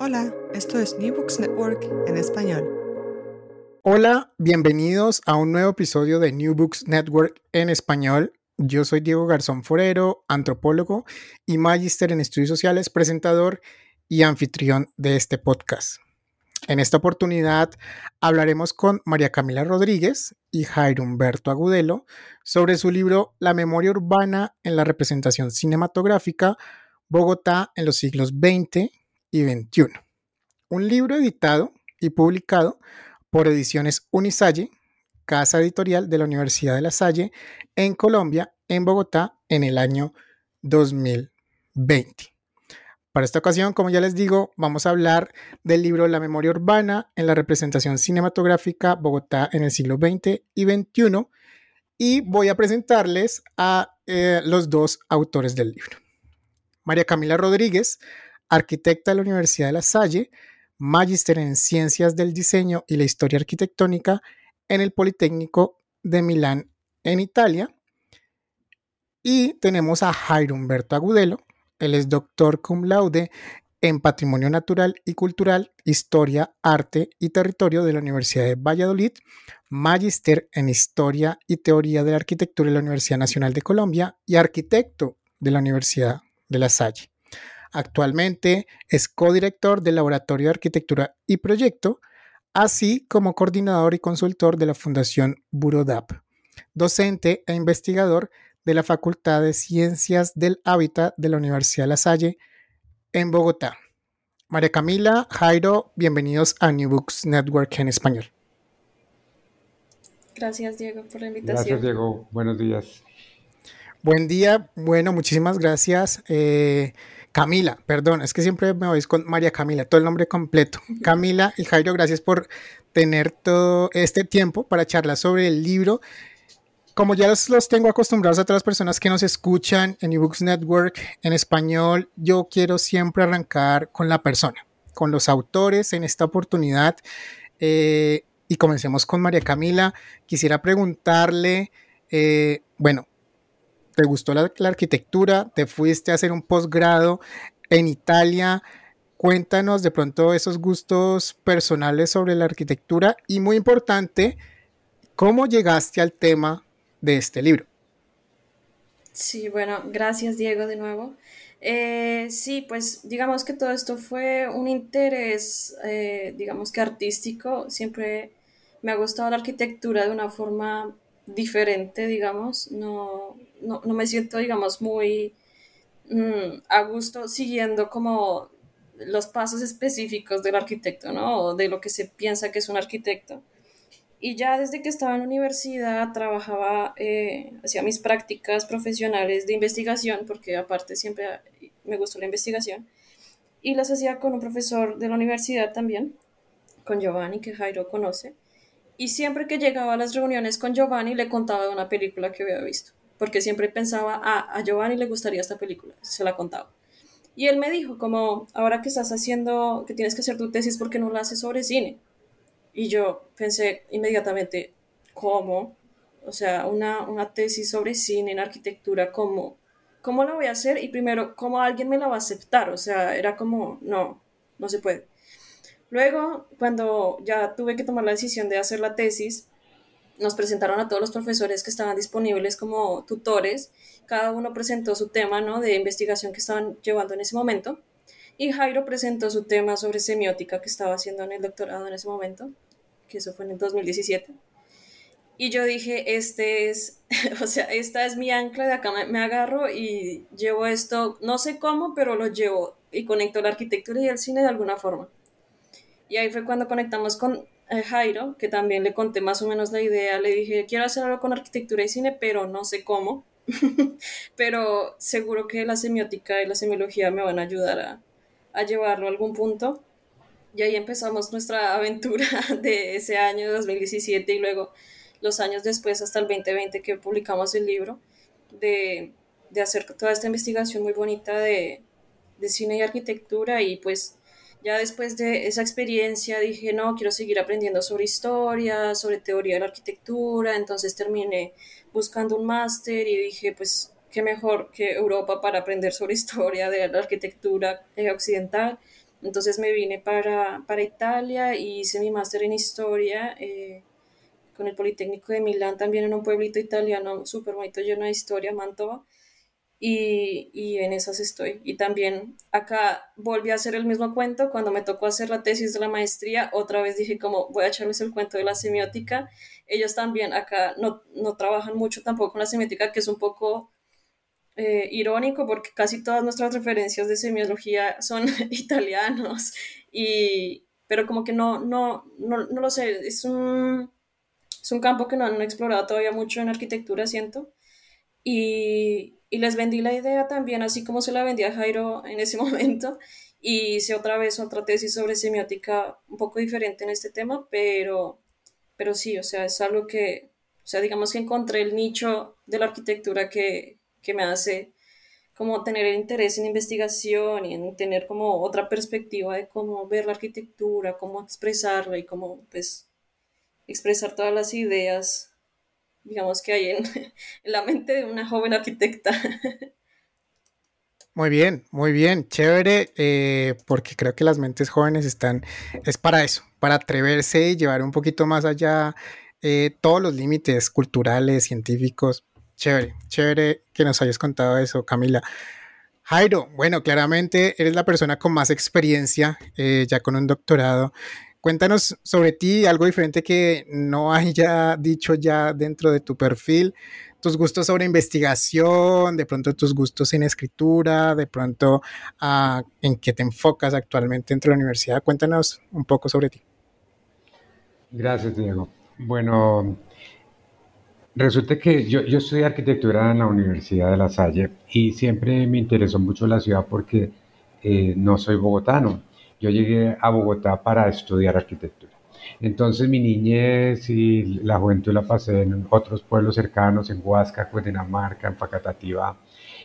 Hola, esto es New Books Network en español. Hola, bienvenidos a un nuevo episodio de New Books Network en español. Yo soy Diego Garzón Forero, antropólogo y magíster en estudios sociales, presentador y anfitrión de este podcast. En esta oportunidad hablaremos con María Camila Rodríguez y Jairo Humberto Agudelo sobre su libro La memoria urbana en la representación cinematográfica, Bogotá en los siglos XX y. Un libro editado y publicado por Ediciones Unisalle, casa editorial de la Universidad de La Salle, en Colombia, en Bogotá, en el año 2020. Para esta ocasión, como ya les digo, vamos a hablar del libro La memoria urbana en la representación cinematográfica Bogotá en el siglo XX y XXI y voy a presentarles a eh, los dos autores del libro. María Camila Rodríguez, arquitecta de la Universidad de La Salle, magíster en Ciencias del Diseño y la Historia Arquitectónica en el Politécnico de Milán, en Italia. Y tenemos a Jairo Humberto Agudelo, él es doctor cum laude en Patrimonio Natural y Cultural, Historia, Arte y Territorio de la Universidad de Valladolid, magíster en Historia y Teoría de la Arquitectura de la Universidad Nacional de Colombia y arquitecto de la Universidad de La Salle. Actualmente es codirector del Laboratorio de Arquitectura y Proyecto, así como coordinador y consultor de la Fundación Burodap, docente e investigador de la Facultad de Ciencias del Hábitat de la Universidad de La Salle en Bogotá. María Camila, Jairo, bienvenidos a New Books Network en español. Gracias, Diego, por la invitación. Gracias, Diego. Buenos días. Buen día. Bueno, muchísimas gracias. Eh, Camila, perdón, es que siempre me oís con María Camila, todo el nombre completo. Camila y Jairo, gracias por tener todo este tiempo para charlar sobre el libro como ya los, tengo acostumbrados a todas las personas que nos escuchan en eBooks Network en español, yo quiero siempre arrancar con la persona, con los autores en esta oportunidad. Eh, y comencemos con María Camila. Quisiera preguntarle, eh, bueno, ¿te gustó la, arquitectura? ¿Te fuiste a hacer un posgrado en Italia? Cuéntanos de pronto esos gustos personales sobre la arquitectura y muy importante, ¿cómo llegaste al tema de este libro. Sí, bueno, gracias Diego de nuevo. Eh, sí, pues digamos que todo esto fue un interés, eh, digamos que artístico. Siempre me ha gustado la arquitectura de una forma diferente, digamos. No, no, me siento, digamos, muy mm, a gusto siguiendo como los pasos específicos del arquitecto, ¿no? O de lo que se piensa que es un arquitecto. Y ya desde que estaba en la universidad trabajaba, eh, hacía mis prácticas profesionales de investigación, porque aparte siempre me gustó la investigación, y las hacía con un profesor de la universidad también, con Giovanni, que Jairo conoce. Y siempre que llegaba a las reuniones con Giovanni le contaba de una película que había visto, porque siempre pensaba, ah, a Giovanni le gustaría esta película, se la contaba. Y él me dijo, como, ahora que estás haciendo, que tienes que hacer tu tesis, ¿por qué no la haces sobre cine? Y yo pensé inmediatamente, ¿cómo? O sea, una, una tesis sobre cine en arquitectura, ¿cómo? ¿Cómo la voy a hacer? Y primero, ¿cómo alguien me la va a aceptar? O sea, era como, no, no se puede. Luego, cuando ya tuve que tomar la decisión de hacer la tesis, nos presentaron a todos los profesores que estaban disponibles como tutores. Cada uno presentó su tema ¿no? de investigación que estaban llevando en ese momento. Y Jairo presentó su tema sobre semiótica que estaba haciendo en el doctorado en ese momento que eso fue en el 2017. Y yo dije, este es, o sea, esta es mi ancla, de acá me, agarro y llevo esto, no sé cómo, pero lo llevo y conecto la arquitectura y el cine de alguna forma. Y ahí fue cuando conectamos con Jairo, que también le conté más o menos la idea, le dije, quiero hacer algo con arquitectura y cine, pero no sé cómo. pero seguro que la semiótica y la semiología me van a ayudar a, a llevarlo a algún punto. Y ahí empezamos nuestra aventura de ese año 2017 y luego los años después hasta el 2020 que publicamos el libro, de, de hacer toda esta investigación muy bonita de, de cine y arquitectura y pues ya después de esa experiencia dije, no, quiero seguir aprendiendo sobre historia, sobre teoría de la arquitectura, entonces terminé buscando un máster y dije, pues, qué mejor que Europa para aprender sobre historia de la arquitectura occidental Entonces me vine para, para Italia y hice mi máster en historia eh, con el Politécnico de Milán, también en un pueblito italiano súper bonito, lleno de historia, Mantova. Y, y, en esas estoy. Y también acá volví a hacer el mismo cuento cuando me tocó hacer la tesis de la maestría. Otra vez dije como voy a echarles el cuento de la semiótica. Ellos también acá no, no trabajan mucho tampoco con la semiótica, que es un poco eh, irónico porque casi todas nuestras referencias de semiología son italianos. Y, pero como que no, no, no, no lo sé, es un, es un campo que no han explorado todavía mucho en arquitectura, siento. Y, y les vendí la idea también, así como se la vendí a Jairo en ese momento. Y hice otra vez otra tesis sobre semiótica un poco diferente en este tema, pero, pero sí, o sea, es algo que, o sea, digamos que encontré el nicho de la arquitectura que, que me hace como tener el interés en investigación y en tener como otra perspectiva de cómo ver la arquitectura, cómo expresarla y cómo pues expresar todas las ideas digamos, que hay en, la mente de una joven arquitecta. Muy bien, muy bien, chévere, eh, porque creo que las mentes jóvenes están, es para eso, para atreverse y llevar un poquito más allá eh, todos los límites culturales, científicos. Chévere, chévere que nos hayas contado eso, Camila. Jairo, bueno, claramente eres la persona con más experiencia, eh, ya con un doctorado Cuéntanos sobre ti, algo diferente que no haya dicho ya dentro de tu perfil, tus gustos sobre investigación, de pronto tus gustos en escritura, de pronto uh, en qué te enfocas actualmente dentro de la universidad. Cuéntanos un poco sobre ti. Gracias, Diego. Bueno, resulta que yo, yo estudié arquitectura en la Universidad de La Salle y siempre me interesó mucho la ciudad porque eh, no soy bogotano yo llegué a Bogotá para estudiar arquitectura. Entonces mi niñez y la juventud la pasé en otros pueblos cercanos, en Huasca, Cundinamarca, en Facatativá.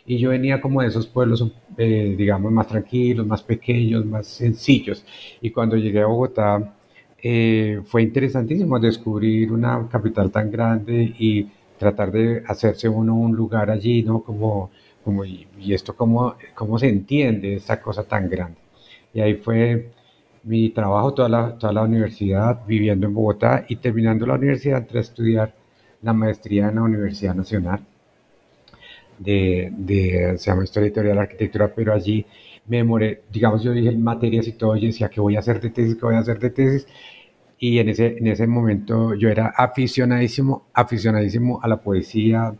Y yo venía como de esos pueblos, eh, digamos, más tranquilos, más pequeños, más sencillos. Y cuando llegué a Bogotá, eh, fue interesantísimo descubrir una capital tan grande y tratar de hacerse uno un lugar allí, ¿no? Como, como y, esto, cómo, cómo se entiende esta cosa tan grande. Y ahí fue mi trabajo toda la, toda la universidad, viviendo en Bogotá y terminando la universidad, entré a estudiar la maestría en la Universidad Nacional de, de se llama Historia Editorial de Arquitectura, pero allí me demoré, digamos, yo dije materias y todo, yo decía que voy a hacer de tesis, que voy a hacer de tesis, y en ese, en ese momento yo era aficionadísimo, aficionadísimo a la poesía,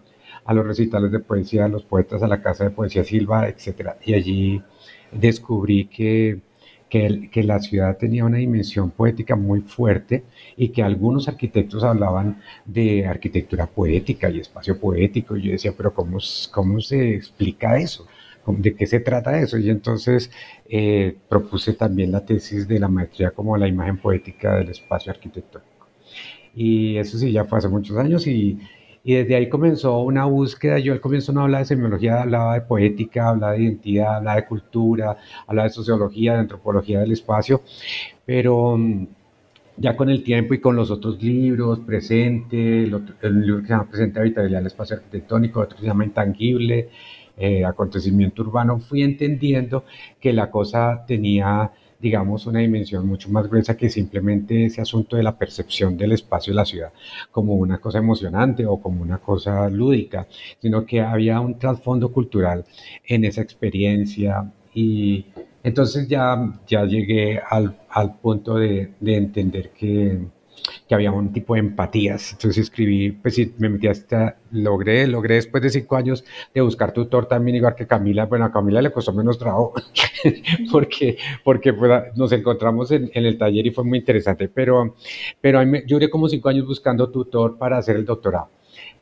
a los recitales de poesía, a los poetas, a la Casa de Poesía Silva, etc. Y allí descubrí que, que, la ciudad tenía una dimensión poética muy fuerte y que algunos arquitectos hablaban de arquitectura poética y espacio poético. Y yo decía, pero ¿cómo, cómo se explica eso? ¿De qué se trata eso? Y entonces eh, propuse también la tesis de la maestría como la imagen poética del espacio arquitectónico. Y eso sí, ya fue hace muchos años y, y desde ahí comenzó una búsqueda. Yo al comienzo no hablaba de semiología, hablaba de poética, hablaba de identidad, hablaba de cultura, hablaba de sociología, de antropología del espacio, pero mm, ya con el tiempo y con los otros libros, Presente, el, libro que se llama Presente Habitabilidad del Espacio Arquitectónico, otro que se llama Intangible, eh, Acontecimiento Urbano, fui entendiendo que la cosa tenía digamos, una dimensión mucho más gruesa que simplemente ese asunto de la percepción del espacio de la ciudad como una cosa emocionante o como una cosa lúdica, sino que había un trasfondo cultural en esa experiencia. Y entonces ya, ya llegué al, al punto de, de entender que, que había un tipo de empatías. Entonces escribí, pues sí, me metí hasta, logré, logré después de cinco años de buscar tutor también, igual que Camila. Bueno, a Camila le costó menos trabajo porque, porque nos encontramos en, el taller y fue muy interesante, pero, pero yo duré como cinco años buscando tutor para hacer el doctorado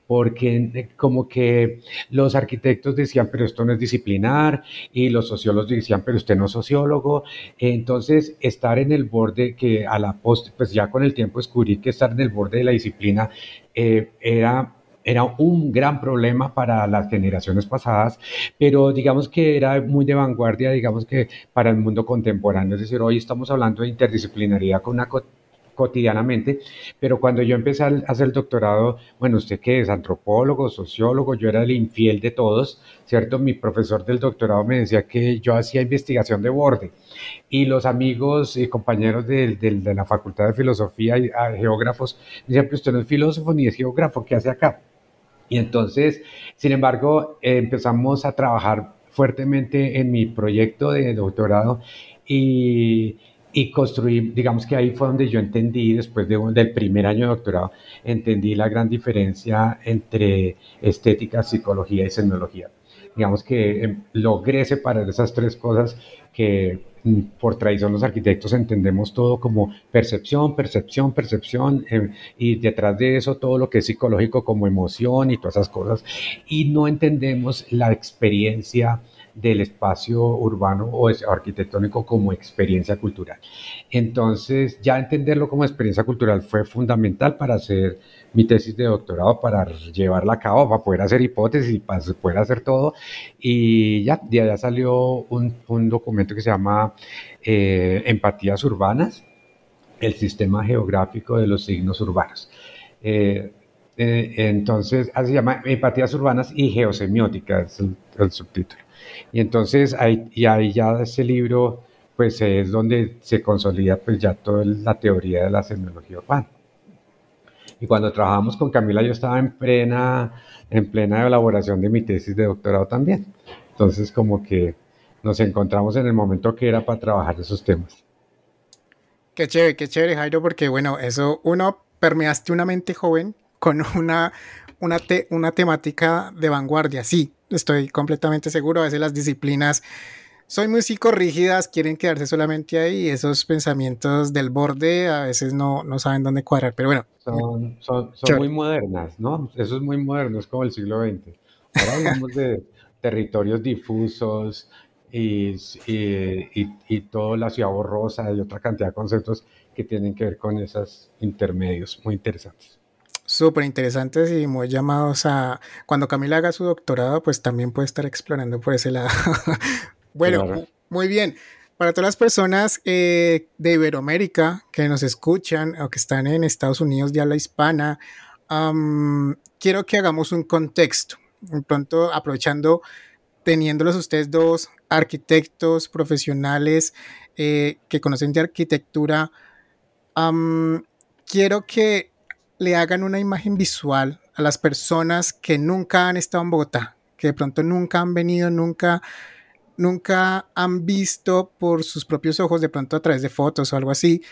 porque eh, como que los arquitectos decían, pero esto no es disciplinar, y los sociólogos decían, pero usted no es sociólogo. Entonces, estar en el borde, que a la post, pues ya con el tiempo descubrí que estar en el borde de la disciplina eh, era era un gran problema para las generaciones pasadas, pero digamos que era muy de vanguardia, digamos que para el mundo contemporáneo. Es decir, hoy estamos hablando de interdisciplinaridad con una cotidianamente, pero cuando yo empecé a hacer el doctorado, bueno, usted que es antropólogo, sociólogo, yo era el infiel de todos, ¿cierto? Mi profesor del doctorado me decía que yo hacía investigación de borde y los amigos y compañeros de, de la Facultad de Filosofía y ah, geógrafos me decían, pero usted no es filósofo ni es geógrafo, ¿qué hace acá? Y entonces, sin embargo, empezamos a trabajar fuertemente en mi proyecto de doctorado y, y construí, digamos que ahí fue donde yo entendí, después de, del primer año de doctorado, entendí la gran diferencia entre estética, psicología y semiología. Digamos que em, logré separar esas tres cosas que mm, por tradición los arquitectos entendemos todo como percepción, percepción, percepción, em, y detrás de eso todo lo que es psicológico como emoción y todas esas cosas, y no entendemos la experiencia del espacio urbano o arquitectónico como experiencia cultural. Entonces, ya entenderlo como experiencia cultural fue fundamental para hacer mi tesis de doctorado, para llevarla a cabo, para poder hacer hipótesis, para poder hacer todo. Y ya, de allá salió un, documento que se llama eh, Empatías Urbanas, el sistema geográfico de los signos urbanos. Eh, eh, entonces, así se llama Empatías Urbanas y Geosemiótica, es el subtítulo. Y entonces ahí, y ahí ya ese libro pues es donde se consolida pues ya toda la teoría de la semiología urbana. Y cuando trabajamos con Camila yo estaba en plena, en plena elaboración de mi tesis de doctorado también. Entonces como que nos encontramos en el momento que era para trabajar esos temas. Qué chévere, qué chévere Jairo, porque bueno, eso uno permeaste una mente joven con una, una, una temática de vanguardia, sí, estoy completamente seguro. A veces las disciplinas son muy psicorrígidas, quieren quedarse solamente ahí. Esos pensamientos del borde a veces no, no saben dónde cuadrar. Pero bueno. Son, son, son muy modernas, ¿no? Eso es muy moderno, es como el siglo XX. Ahora hablamos de territorios difusos y, y, y, toda la ciudad borrosa y otra cantidad de conceptos que tienen que ver con esos intermedios muy interesantes súper interesantes y muy llamados a, cuando Camila haga su doctorado, pues también puede estar explorando por ese lado. bueno, muy bien. Para todas las personas eh, de Iberoamérica que nos escuchan o que están en Estados Unidos de habla hispana, quiero que hagamos un contexto. pronto, aprovechando, teniéndolos ustedes dos arquitectos profesionales eh, que conocen de arquitectura, quiero que le hagan una imagen visual a las personas que nunca han estado en Bogotá, que de pronto nunca han venido, nunca, nunca han visto por sus propios ojos, de pronto a través de fotos o algo así.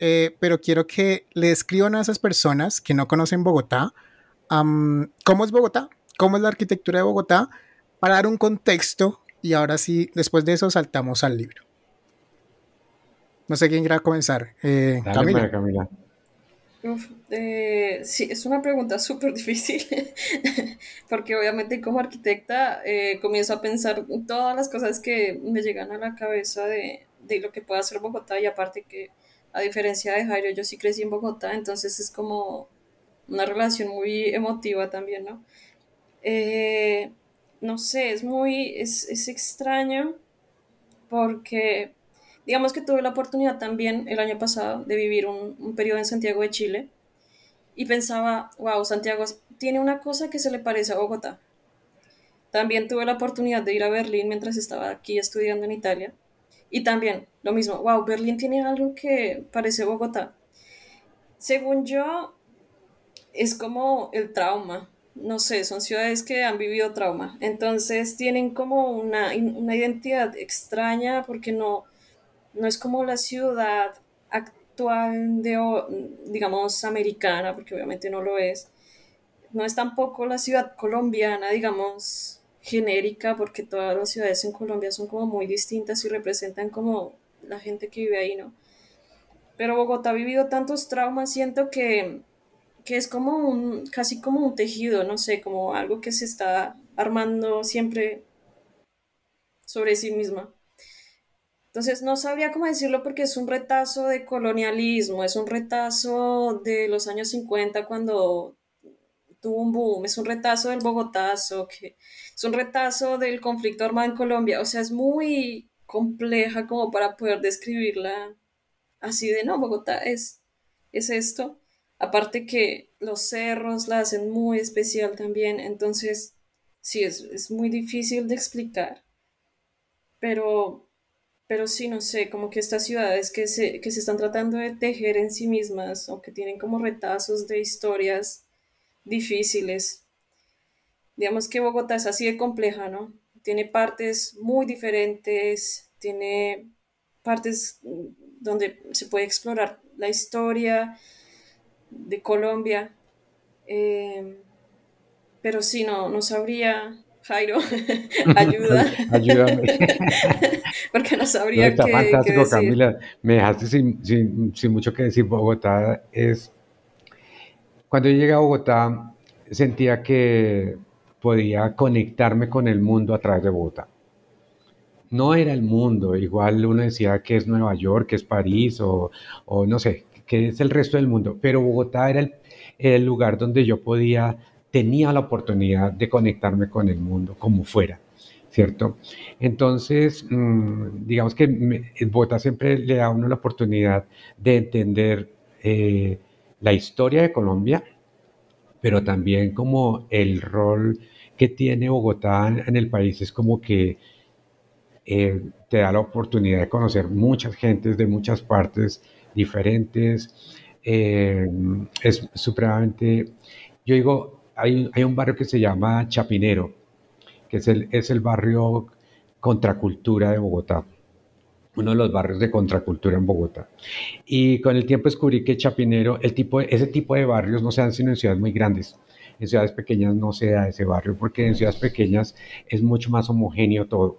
Eh, pero quiero que le escriban a esas personas que no conocen Bogotá, cómo es Bogotá, cómo es la arquitectura de Bogotá, para dar un contexto y ahora sí, después de eso saltamos al libro. No sé quién quiera comenzar. Eh, Camila. Camila. Eh, sí, es una pregunta súper difícil, porque obviamente como arquitecta eh, comienzo a pensar todas las cosas que me llegan a la cabeza de, de, lo que puede hacer Bogotá y aparte que a diferencia de Jairo, yo sí crecí en Bogotá, entonces es como una relación muy emotiva también, ¿no? Eh, no sé, es muy, es, es extraño porque Digamos que tuve la oportunidad también el año pasado de vivir un, un periodo en Santiago de Chile y pensaba, wow, Santiago tiene una cosa que se le parece a Bogotá. También tuve la oportunidad de ir a Berlín mientras estaba aquí estudiando en Italia. Y también lo mismo, wow, Berlín tiene algo que parece Bogotá. Según yo, es como el trauma. No sé, son ciudades que han vivido trauma. Entonces tienen como una, una identidad extraña porque no, no es como la ciudad actual de, digamos, americana, porque obviamente no lo es. No es tampoco la ciudad colombiana, digamos, genérica, porque todas las ciudades en Colombia son como muy distintas y representan como la gente que vive ahí, ¿no? Pero Bogotá ha vivido tantos traumas, siento que, que es como un, casi como un tejido, no sé, como algo que se está armando siempre sobre sí misma. Entonces, no sabría cómo decirlo porque es un retazo de colonialismo, es un retazo de los años 50 cuando tuvo un boom, es un retazo del Bogotazo, que es un retazo del conflicto armado en Colombia, o sea, es muy compleja como para poder describirla así de, no, Bogotá es es esto. Aparte que los cerros la hacen muy especial también, entonces sí, es, muy difícil de explicar, pero, pero sí, no sé, como que estas ciudades que se, que se están tratando de tejer en sí mismas o que tienen como retazos de historias difíciles. Digamos que Bogotá es así de compleja, ¿no? Tiene partes muy diferentes, tiene partes donde se puede explorar la historia de Colombia. Eh, pero sí, no, no sabría, Jairo, ayuda. Ayúdame. Porque no sabría está fantástico, Camila. Me dejaste sin, sin, mucho que decir. Bogotá es... Cuando yo llegué a Bogotá, sentía que podía conectarme con el mundo a través de Bogotá. No era el mundo, igual uno decía que es Nueva York, que es París o, o no sé, que es el resto del mundo, pero Bogotá era el, el lugar donde yo podía tenía la oportunidad de conectarme con el mundo como fuera, ¿cierto? Entonces, mm, digamos que Bogotá siempre le da a uno la oportunidad de entender eh, la historia de Colombia, pero también como el rol que tiene Bogotá en el país es como que eh, te da la oportunidad de conocer muchas gentes de muchas partes diferentes. Eh, es supremamente, yo digo, hay, un barrio que se llama Chapinero, que es el, es el barrio contracultura de Bogotá, uno de los barrios de contracultura en Bogotá. Y con el tiempo descubrí que Chapinero, el tipo ese tipo de barrios no se dan sino en ciudades muy grandes. En ciudades pequeñas no se da ese barrio, porque en ciudades pequeñas es mucho más homogéneo todo.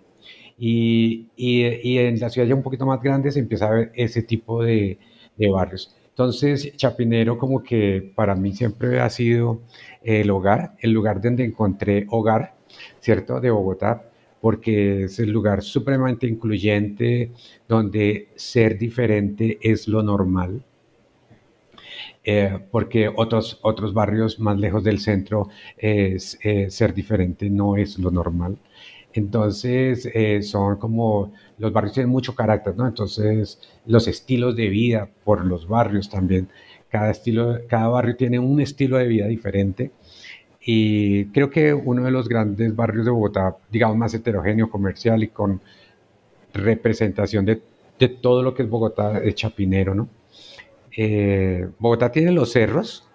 Y, y, en las ciudades ya un poquito más grandes se empieza a ver ese tipo de, de barrios. Entonces, Chapinero como que para mí siempre ha sido el hogar, el lugar donde encontré hogar, ¿cierto? De Bogotá, porque es el lugar supremamente incluyente, donde ser diferente es lo normal. Eh, porque otros, otros barrios más lejos del centro es, eh, ser diferente no es lo normal. Entonces, eh, son como, los barrios tienen mucho carácter, ¿no? Entonces, los estilos de vida por los barrios también. Cada, estilo, cada barrio tiene un estilo de vida diferente. Y creo que uno de los grandes barrios de Bogotá, digamos, más heterogéneo, comercial y con representación de, todo lo que es Bogotá, es Chapinero, ¿no? Eh, Bogotá tiene los cerros,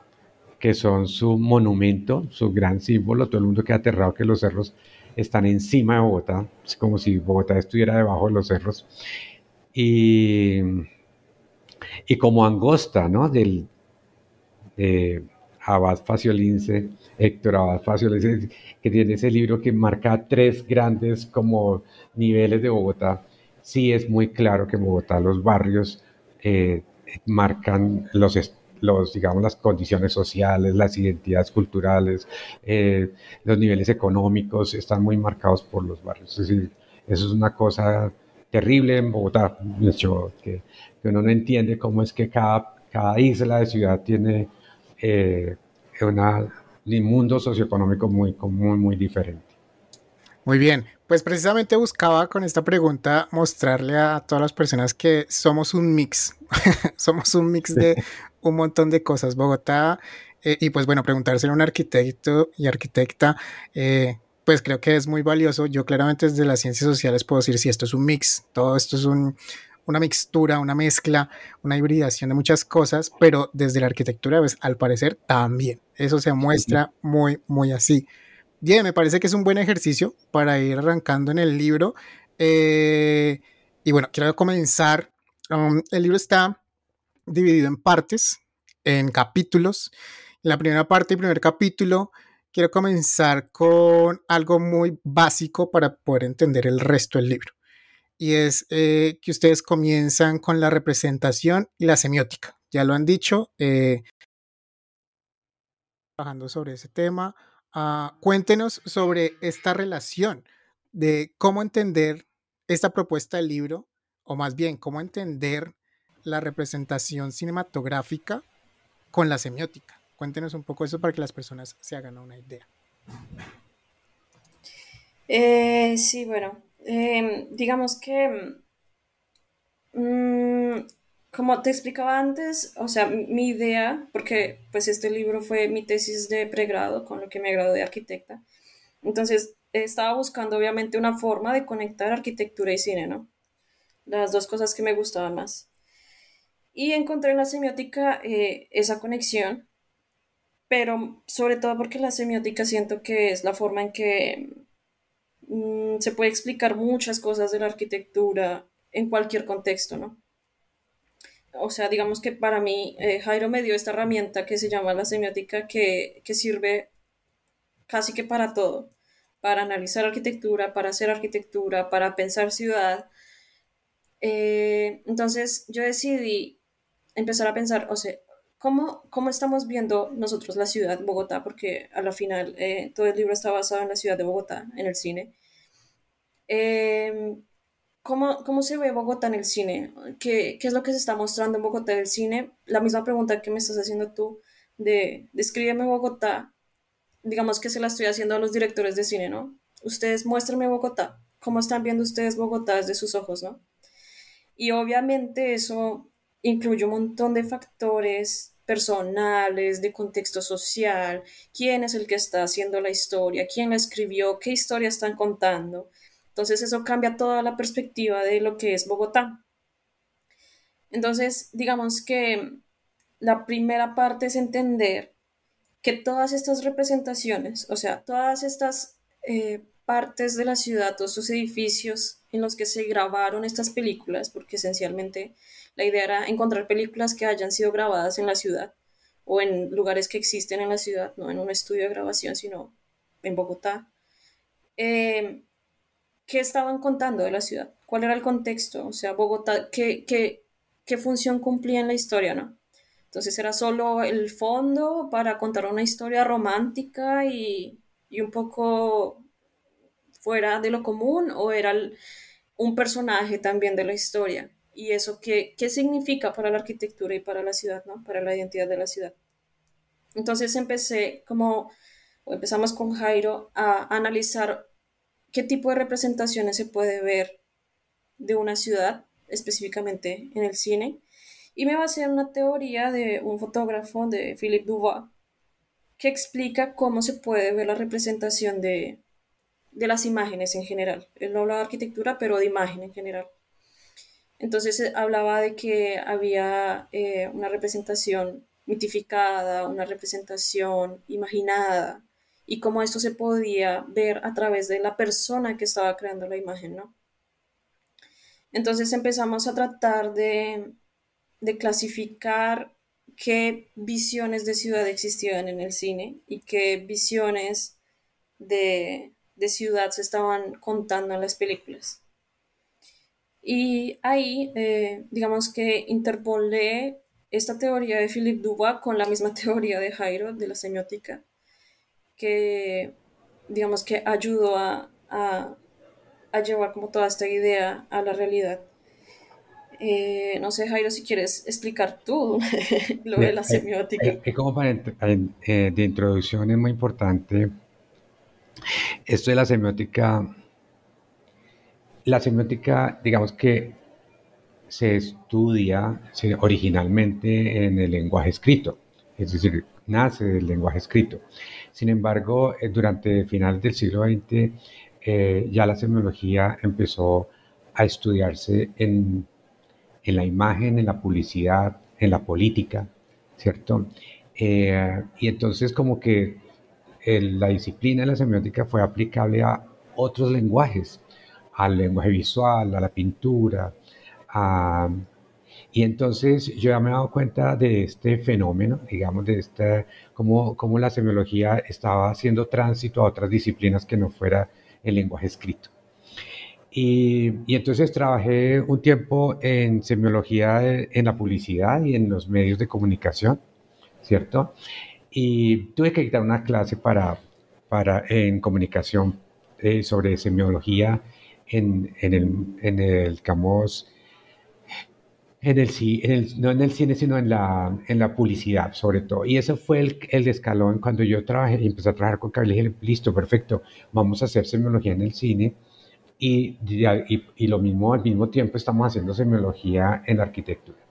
que son su monumento, su gran símbolo. Todo el mundo queda aterrado que los cerros están encima de Bogotá, es como si Bogotá estuviera debajo de los cerros. Y, y como angosta, ¿no? Del de Abad Faciolince, Héctor Abad Faciolince, que tiene ese libro que marca tres grandes como niveles de Bogotá. Sí es muy claro que Bogotá los barrios eh, marcan los, los, digamos, las condiciones sociales, las identidades culturales, eh, los niveles económicos están muy marcados por los barrios. Es decir, eso es una cosa terrible en Bogotá, de hecho, que, uno no entiende cómo es que cada, cada isla de ciudad tiene eh, una, un mundo socioeconómico muy, muy, muy diferente. Muy bien, pues precisamente buscaba con esta pregunta mostrarle a todas las personas que somos un mix, somos un mix de un montón de cosas. Bogotá, eh, y pues bueno, preguntárselo a un arquitecto y arquitecta, eh, pues creo que es muy valioso. Yo claramente desde las ciencias sociales puedo decir si esto es un mix, todo esto es una mixtura, una mezcla, una hibridación de muchas cosas, pero desde la arquitectura, pues, al parecer también. Eso se muestra muy, muy así. Bien, me parece que es un buen ejercicio para ir arrancando en el libro. Eh, y bueno, quiero comenzar. Um, el libro está dividido en partes, en capítulos. la primera parte y primer capítulo quiero comenzar con algo muy básico para poder entender el resto del libro. Y es eh, que ustedes comienzan con la representación y la semiótica. Ya lo han dicho, eh, trabajando sobre ese tema. Ah, cuéntenos sobre esta relación de cómo entender esta propuesta del libro, o más bien, cómo entender la representación cinematográfica con la semiótica. Cuéntenos un poco eso para que las personas se hagan una idea. Eh, sí, bueno, em, digamos que mm, como te explicaba antes, o sea, mi idea, porque pues este libro fue mi tesis de pregrado, con lo que me gradué de arquitecta, entonces estaba buscando obviamente una forma de conectar arquitectura y cine, ¿no? Las dos cosas que me gustaban más. Y encontré en la semiótica eh, esa conexión, pero sobre todo porque la semiótica siento que es la forma en que mm, se puede explicar muchas cosas de la arquitectura en cualquier contexto, ¿no? O sea, digamos que para mí eh, Jairo me dio esta herramienta que se llama la semiótica que, que sirve casi que para todo, para analizar arquitectura, para hacer arquitectura, para pensar ciudad. Eh, entonces yo decidí empezar a pensar, o sea, ¿cómo, ¿cómo estamos viendo nosotros la ciudad, Bogotá? Porque a la final eh, todo el libro está basado en la ciudad de Bogotá, en el cine. Em, ¿cómo, ¿Cómo se ve Bogotá en el cine? ¿Qué, ¿Qué es lo que se está mostrando en Bogotá en el cine? La misma pregunta que me estás haciendo tú de descríbeme Bogotá, digamos que se la estoy haciendo a los directores de cine, ¿no? Ustedes muéstrenme Bogotá, ¿cómo están viendo ustedes Bogotá desde sus ojos, ¿no? Y obviamente eso incluye un montón de factores personales, de contexto social, quién es el que está haciendo la historia, quién la escribió, qué historia están contando. Entonces eso cambia toda la perspectiva de lo que es Bogotá. Entonces, digamos que la primera parte es entender que todas estas representaciones, o sea, todas estas eh, partes de la ciudad, todos estos edificios en los que se grabaron estas películas, porque esencialmente la idea era encontrar películas que hayan sido grabadas en la ciudad o en lugares que existen en la ciudad, no en un estudio de grabación, sino en Bogotá. Eh, ¿Qué estaban contando de la ciudad? ¿Cuál era el contexto? O sea, Bogotá, ¿qué, qué, qué función cumplía en la historia, no? Entonces era solo el fondo para contar una historia romántica y, y un poco fuera de lo común o era un personaje también de la historia y eso qué, qué significa para la arquitectura y para la ciudad, ¿no? Para la identidad de la ciudad. Entonces empecé como, empezamos con Jairo a analizar qué tipo de representaciones se puede ver de una ciudad, específicamente en el cine, y me basé en una teoría de un fotógrafo, de Philippe Dubois, que explica cómo se puede ver la representación de, de las imágenes en general. Él no habla de arquitectura, pero de imagen en general. Entonces eh, hablaba de que había eh, una representación mitificada, una representación imaginada, y cómo esto se podía ver a través de la persona que estaba creando la imagen, ¿no? Entonces empezamos a tratar de, de clasificar qué visiones de ciudad existían en el cine y qué visiones de, de ciudad se estaban contando en las películas. Y ahí, eh, digamos que interpolé esta teoría de Philippe Dubois con la misma teoría de Jairo, de la semiótica, que, digamos que ayudó a, a, a llevar como toda esta idea a la realidad. Eh, no sé, Jairo, si quieres explicar tú lo de la semiótica. como para, eh, de introducción es muy importante esto de la semiótica la semiótica, digamos que se estudia originalmente en el lenguaje escrito, es decir, nace del lenguaje escrito. Sin embargo, eh, durante finales del siglo XX, eh, ya la semiología empezó a estudiarse en, la imagen, en la publicidad, en la política, ¿cierto? Eh, y entonces como que la disciplina de la semiótica fue aplicable a otros lenguajes, al lenguaje visual, a la pintura. y entonces yo ya me he dado cuenta de este fenómeno, digamos, de este, cómo, cómo la semiología estaba haciendo tránsito a otras disciplinas que no fuera el lenguaje escrito. Y, y, entonces trabajé un tiempo en semiología en la publicidad y en los medios de comunicación, ¿cierto? Y tuve que dictar una clase para, para, en comunicación eh, sobre semiología en, en, el, en el, digamos, en el, en el, no en el cine, sino en la, en la publicidad, sobre todo. Y ese fue el, el escalón cuando yo trabajé empecé a trabajar con Carlos. Dije, listo, perfecto, vamos a hacer semiología en el cine. Y, y, y, lo mismo, al mismo tiempo, estamos haciendo semiología en la arquitectura.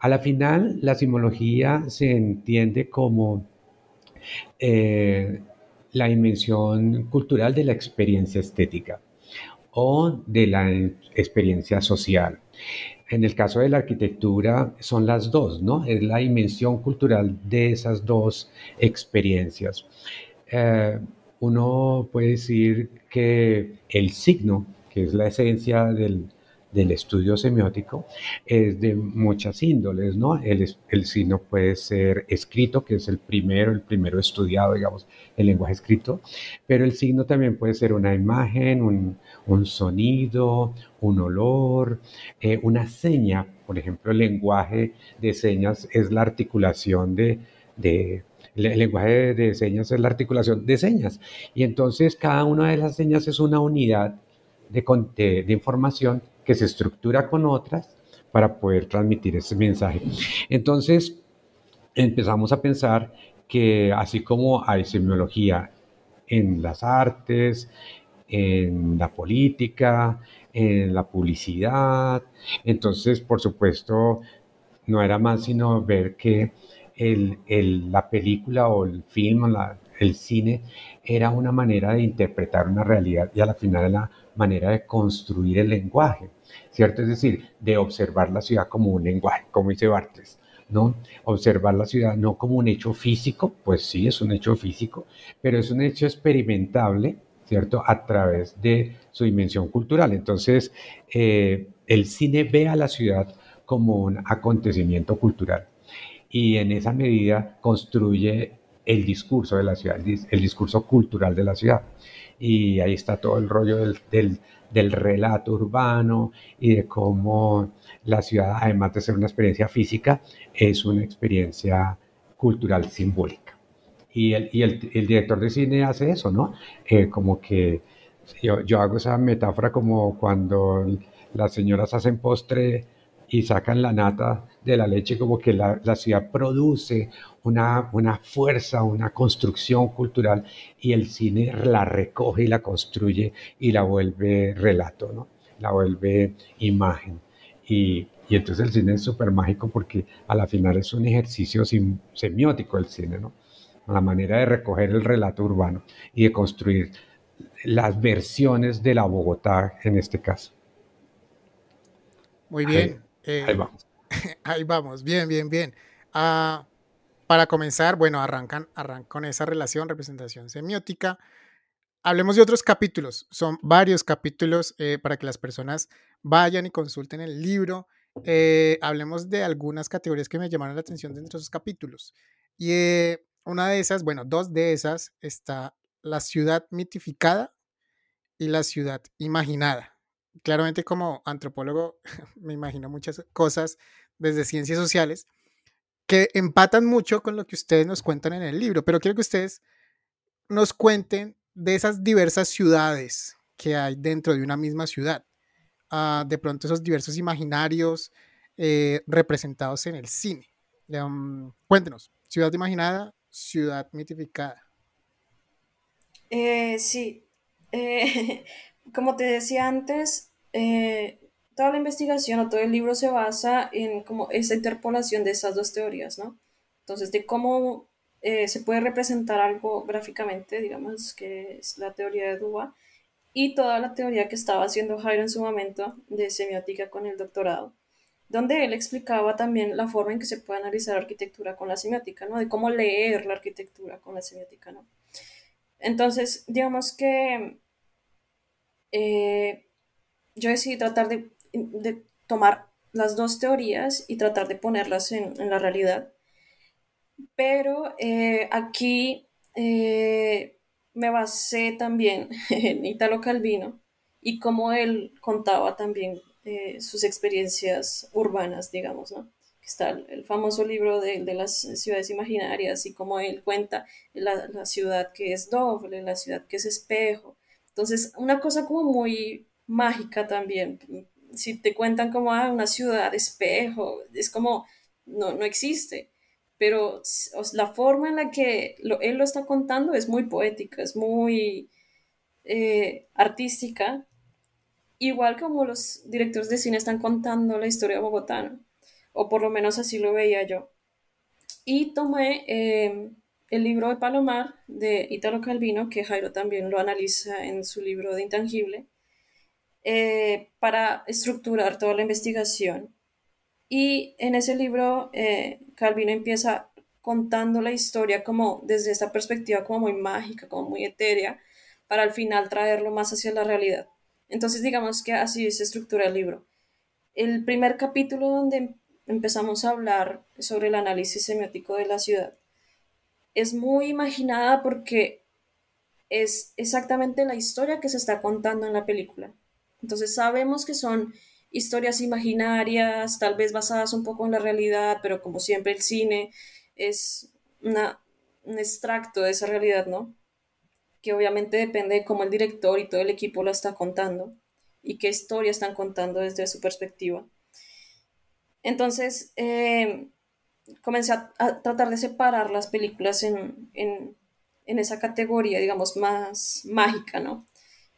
A la final, la simología se entiende como eh, la dimensión cultural de la experiencia estética o de la experiencia social. En el caso de la arquitectura son las dos, ¿no? Es la dimensión cultural de esas dos experiencias. Eh, uno puede decir que el signo, que es la esencia del, del estudio semiótico es de muchas índoles, ¿no? El, el, signo puede ser escrito, que es el primero, el primero estudiado, digamos, el lenguaje escrito, pero el signo también puede ser una imagen, un, sonido, un olor, eh, una seña. Por ejemplo, el lenguaje de señas es la articulación de, de el lenguaje de señas es la articulación de señas. Y entonces cada una de las señas es una unidad de, de, de información que se estructura con otras para poder transmitir ese mensaje. Entonces, empezamos a pensar que así como hay semiología en las artes, en la política, en la publicidad, entonces, por supuesto, no era más sino ver que el, la película o el film, el cine, era una manera de interpretar una realidad y a la final era la manera de construir el lenguaje. ¿Cierto? Es decir, de observar la ciudad como un lenguaje, como dice Barthes, ¿no? Observar la ciudad no como un hecho físico, pues sí, es un hecho físico, pero es un hecho experimentable, ¿cierto? A través de su dimensión cultural. Entonces, eh, el cine ve a la ciudad como un acontecimiento cultural y en esa medida construye el discurso de la ciudad, el discurso cultural de la ciudad. Y ahí está todo el rollo del relato urbano y de cómo la ciudad, además de ser una experiencia física, es una experiencia cultural simbólica. Y el, y el director de cine hace eso, ¿no? Eh, como que yo, yo, hago esa metáfora como cuando las señoras hacen postre y sacan la nata de la leche, como que la, la ciudad produce una, una, fuerza, una construcción cultural y el cine la recoge y la construye y la vuelve relato, ¿no? la vuelve imagen. Y, y entonces el cine es súper mágico porque a la final es un ejercicio semiótico el cine, ¿no? la manera de recoger el relato urbano y de construir las versiones de la Bogotá en este caso. Muy bien. Eh, ahí vamos. Ahí vamos, bien, bien, bien. Uh, para comenzar, bueno, arrancan, arrancan con esa relación, representación semiótica. Hablemos de otros capítulos. Son varios capítulos eh, para que las personas vayan y consulten el libro. Eh, hablemos de algunas categorías que me llamaron la atención dentro de esos capítulos. Y eh, una de esas, bueno, dos de esas está la ciudad mitificada y la ciudad imaginada claramente como antropólogo me imagino muchas cosas desde ciencias sociales que empatan mucho con lo que ustedes nos cuentan en el libro, pero quiero que ustedes nos cuenten de esas diversas ciudades que hay dentro de una misma ciudad. Uh, de pronto esos diversos imaginarios eh, representados en el cine. Um, cuéntenos, ciudad imaginada, ciudad mitificada. Eh, sí, eh, como te decía antes, toda la investigación o todo el libro se basa en como esa interpolación de esas dos teorías, ¿no? Entonces, de cómo eh, se puede representar algo gráficamente, digamos, que es la teoría de Duba, y toda la teoría que estaba haciendo Jairo en su momento de semiótica con el doctorado, donde él explicaba también la forma en que se puede analizar arquitectura con la semiótica, ¿no? De cómo leer la arquitectura con la semiótica, ¿no? Entonces, digamos que eh, yo decidí tratar de, tomar las dos teorías y tratar de ponerlas en, la realidad. Pero eh, aquí eh, me basé también en Italo Calvino y cómo él contaba también sus experiencias urbanas, digamos, ¿no? Está el, famoso libro de, las ciudades imaginarias y cómo él cuenta la, la ciudad que es doble, la ciudad que es espejo, entonces, una cosa como muy mágica también. Si te cuentan como ah, una ciudad espejo, es como, no, no existe. Pero la forma en la que él lo está contando es muy poética, es muy eh, artística. Igual como los directores de cine están contando la historia Bogotá. o por lo menos así lo veía yo. Y tomé eh, el libro de Palomar de Italo Calvino, que Jairo también lo analiza en su libro de Intangible, eh, para estructurar toda la investigación. Y en ese libro, eh, Calvino empieza contando la historia como desde esta perspectiva como muy mágica, como muy etérea, para al final traerlo más hacia la realidad. Entonces digamos que así se estructura el libro. El primer capítulo donde empezamos a hablar sobre el análisis semiótico de la ciudad es muy imaginada porque es exactamente la historia que se está contando en la película. Entonces sabemos que son historias imaginarias, tal vez basadas un poco en la realidad, pero como siempre el cine es un extracto de esa realidad, ¿no? Que obviamente depende de cómo el director y todo el equipo lo está contando y qué historia están contando desde su perspectiva. Entonces, eh, comencé a, tratar de separar las películas en, en, en, esa categoría, digamos, más mágica, ¿no?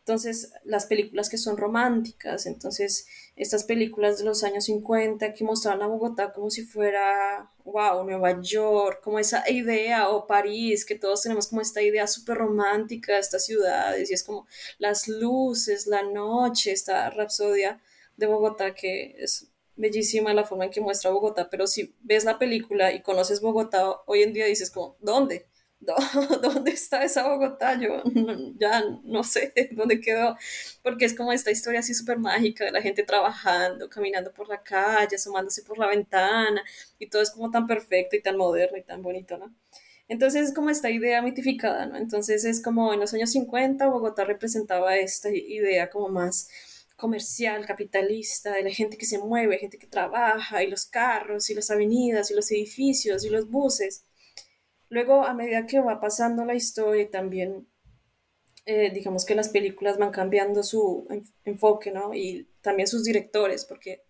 Entonces, las películas que son románticas, entonces, estas películas de los años 50 que mostraban a Bogotá como si fuera, wow, Nueva York, como esa idea, o París, que todos tenemos como esta idea súper romántica de estas ciudades, y es como las luces, la noche, esta rapsodia de Bogotá que es bellísima la forma en que muestra Bogotá, pero si ves la película y conoces Bogotá, hoy en día dices como, ¿dónde? ¿Dónde está esa Bogotá? Yo ya no sé dónde quedó, porque es como esta historia así súper mágica de la gente trabajando, caminando por la calle, asomándose por la ventana, y todo es como tan perfecto y tan moderno y tan bonito, ¿no? Entonces es como esta idea mitificada, ¿no? Entonces es como en los años 50 Bogotá representaba esta idea como más comercial, capitalista, de la gente que se mueve, gente que trabaja, y los carros, y las avenidas, y los edificios, y los buses. Luego, a medida que va pasando la historia y también, eh, digamos que las películas van cambiando su enfoque, ¿no? Y también sus directores, porque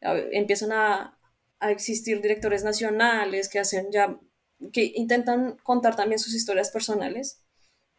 empiezan a, a existir directores nacionales que hacen ya, que intentan contar también sus historias personales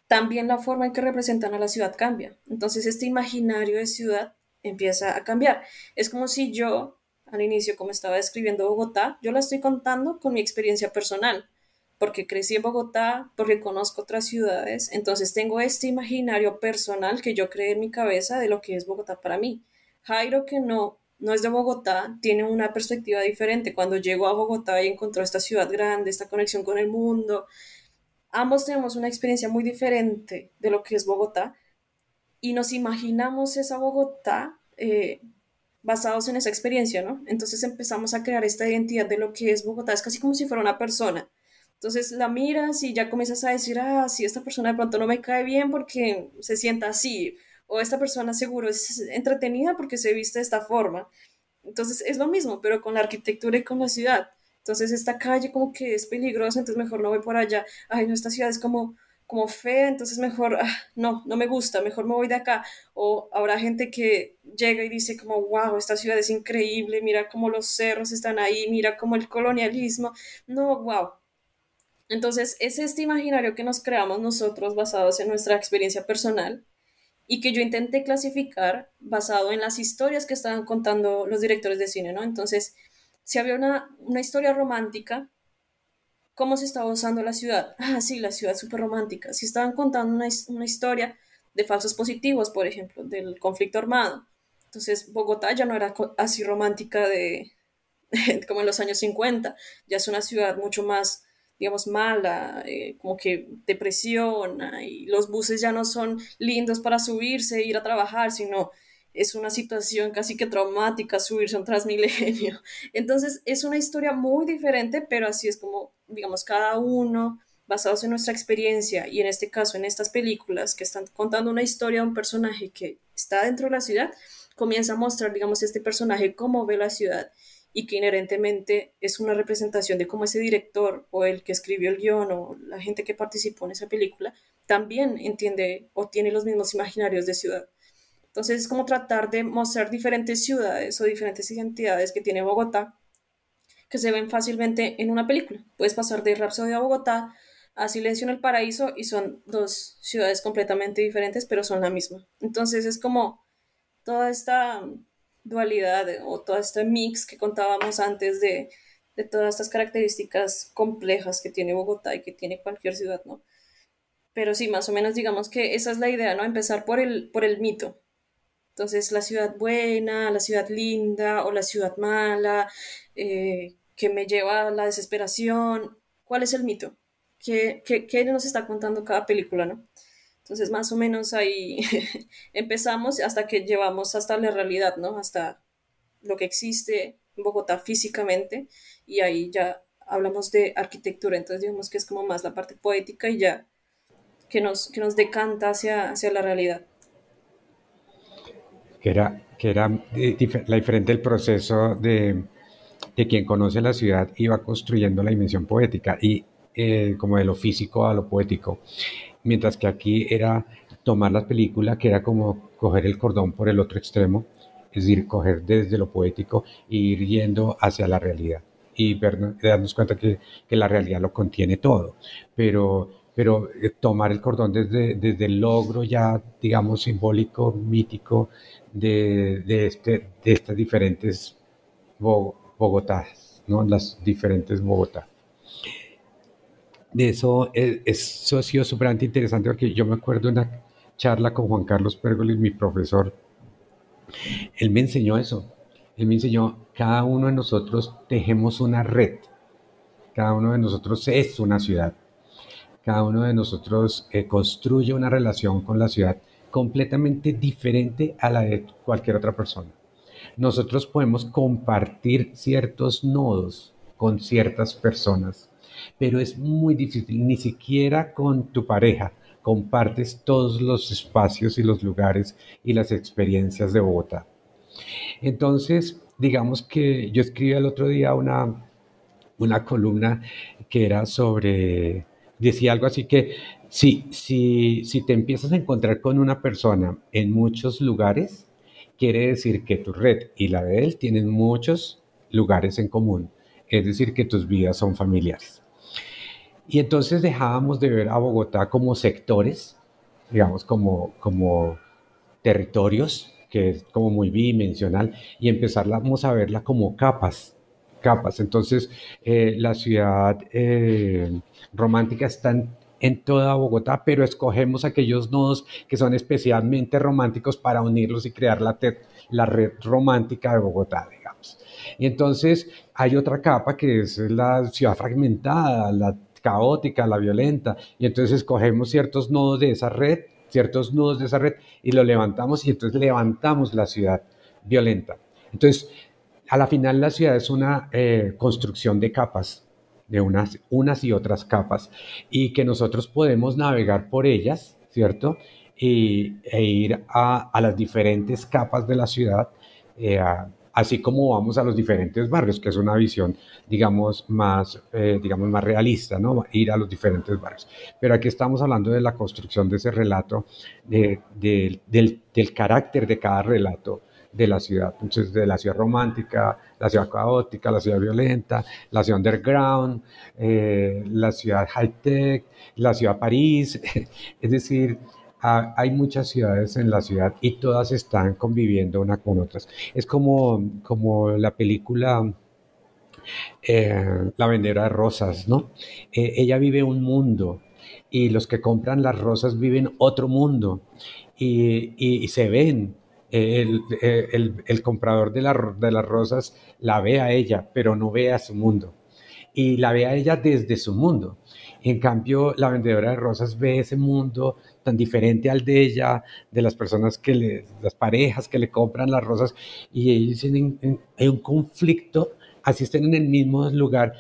también la forma en que representan a la ciudad cambia. Entonces este imaginario de ciudad empieza a cambiar. Es como si yo, al inicio, como estaba describiendo Bogotá, yo la estoy contando con mi experiencia personal, porque crecí en Bogotá, porque conozco otras ciudades, entonces tengo este imaginario personal que yo creé en mi cabeza de lo que es Bogotá para mí. Jairo, que no, no es de Bogotá, tiene una perspectiva diferente. Cuando llegó a Bogotá y encontró esta ciudad grande, esta conexión con el mundo, ambos tenemos una experiencia muy diferente de lo que es Bogotá y nos imaginamos esa Bogotá eh, basados en esa experiencia, ¿no? Entonces empezamos a crear esta identidad de lo que es Bogotá, es casi como si fuera una persona. Entonces la miras y ya comienzas a decir, ah, si esta persona de pronto no me cae bien porque se sienta así, o esta persona seguro es entretenida porque se viste de esta forma. Entonces es lo mismo, pero con la arquitectura y con la ciudad. Entonces esta calle como que es peligrosa, entonces mejor no voy por allá. Ay, no, esta ciudad es como, como fea, entonces mejor, ah, no, no me gusta, mejor me voy de acá. O habrá gente que llega y dice como, wow, esta ciudad es increíble, mira cómo los cerros están ahí, mira cómo el colonialismo. No, wow. Entonces es este imaginario que nos creamos nosotros basados en nuestra experiencia personal y que yo intenté clasificar basado en las historias que estaban contando los directores de cine, ¿no? Entonces, si había una, historia romántica, ¿cómo se estaba usando la ciudad? Ah, sí, la ciudad súper romántica. Si estaban contando una, una historia de falsos positivos, por ejemplo, del conflicto armado. Entonces, Bogotá ya no era así romántica de, como en los años 50, ya es una ciudad mucho más, digamos, mala, eh, como que depresiona y los buses ya no son lindos para subirse ir a trabajar, sino es una situación casi que traumática subirse a un transmilenio. Entonces es una historia muy diferente, pero así es como, digamos, cada uno basados en nuestra experiencia y en este caso en estas películas que están contando una historia de un personaje que está dentro de la ciudad, comienza a mostrar, digamos, este personaje cómo ve la ciudad y que inherentemente es una representación de cómo ese director o el que escribió el guion o la gente que participó en esa película también entiende o tiene los mismos imaginarios de ciudad. Entonces es como tratar de mostrar diferentes ciudades o diferentes identidades que tiene Bogotá que se ven fácilmente en una película. Puedes pasar de Rapsodia a Bogotá a Silencio en el Paraíso y son dos ciudades completamente diferentes, pero son la misma. Entonces es como toda esta dualidad o todo este mix que contábamos antes de, de todas estas características complejas que tiene Bogotá y que tiene cualquier ciudad, ¿no? Pero sí, más o menos digamos que esa es la idea, ¿no? Empezar por el, por el mito. Entonces, la ciudad buena, la ciudad linda o la ciudad mala, eh, que me lleva a la desesperación. ¿Cuál es el mito? ¿Qué, qué, qué nos está contando cada película, no? Entonces, más o menos ahí empezamos hasta que llevamos hasta la realidad, ¿no? Hasta lo que existe en Bogotá físicamente y ahí ya hablamos de arquitectura, entonces digamos que es como más la parte poética y ya que nos, que nos decanta hacia, hacia la realidad. Que era, que era eh, la diferente el proceso de, de, quien conoce la ciudad iba construyendo la dimensión poética y eh, como de lo físico a lo poético mientras que aquí era tomar la película, que era como coger el cordón por el otro extremo, es decir, coger desde lo poético e ir yendo hacia la realidad y darnos cuenta que, que, la realidad lo contiene todo, pero, pero eh, tomar el cordón desde, desde el logro ya, digamos, simbólico, mítico de, de, este, de estas diferentes Bogotá, ¿no? las diferentes Bogotá de eso, es, eso ha sido súper interesante porque yo me acuerdo una charla con Juan Carlos Pérgolis, mi profesor. Él me enseñó eso. Él me enseñó, cada uno de nosotros tejemos una red. Cada uno de nosotros es una ciudad. Cada uno de nosotros eh, construye una relación con la ciudad completamente diferente a la de cualquier otra persona. Nosotros podemos compartir ciertos nodos con ciertas personas pero es muy difícil, ni siquiera con tu pareja compartes todos los espacios y los lugares y las experiencias de Bogotá. Entonces, digamos que yo escribí el otro día una, una columna que era sobre, decía algo así que si, si, si te empiezas a encontrar con una persona en muchos lugares, quiere decir que tu red y la de él tienen muchos lugares en común, es decir, que tus vidas son familiares. Y entonces dejábamos de ver a Bogotá como sectores, digamos, como, como territorios, que es como muy bidimensional, y empezamos a verla como capas, capas. Entonces, eh, la ciudad eh, romántica está en, toda Bogotá, pero escogemos aquellos nodos que son especialmente románticos para unirlos y crear la, la red romántica de Bogotá, digamos. Y entonces hay otra capa que es la ciudad fragmentada, la caótica, la violenta, y entonces cogemos ciertos nodos de esa red, ciertos nudos de esa red, y lo levantamos y entonces levantamos la ciudad violenta. Entonces, a la final la ciudad es una eh, construcción de capas, de unas, unas y otras capas, y que nosotros podemos navegar por ellas, ¿cierto? Y, e ir a, a las diferentes capas de la ciudad, eh, así como vamos a los diferentes barrios, que es una visión, digamos, más, eh, digamos, más realista, ¿no? Ir a los diferentes barrios. Pero aquí estamos hablando de la construcción de ese relato, de, del, del, carácter de cada relato de la ciudad. Entonces, de la ciudad romántica, la ciudad caótica, la ciudad violenta, la ciudad underground, eh, la ciudad high-tech, la ciudad París, es decir, hay muchas ciudades en la ciudad y todas están conviviendo una con otras. Es como, como la película eh, La vendedora de rosas, ¿no? Eh, ella vive un mundo y los que compran las rosas viven otro mundo y, se ven. El, el, comprador de, de las rosas la ve a ella, pero no ve a su mundo. Y la ve a ella desde su mundo. En cambio, la vendedora de rosas ve ese mundo tan diferente al de ella, de las personas que le, las parejas que le compran las rosas, y ellos tienen, hay un conflicto, así estén en el mismo lugar,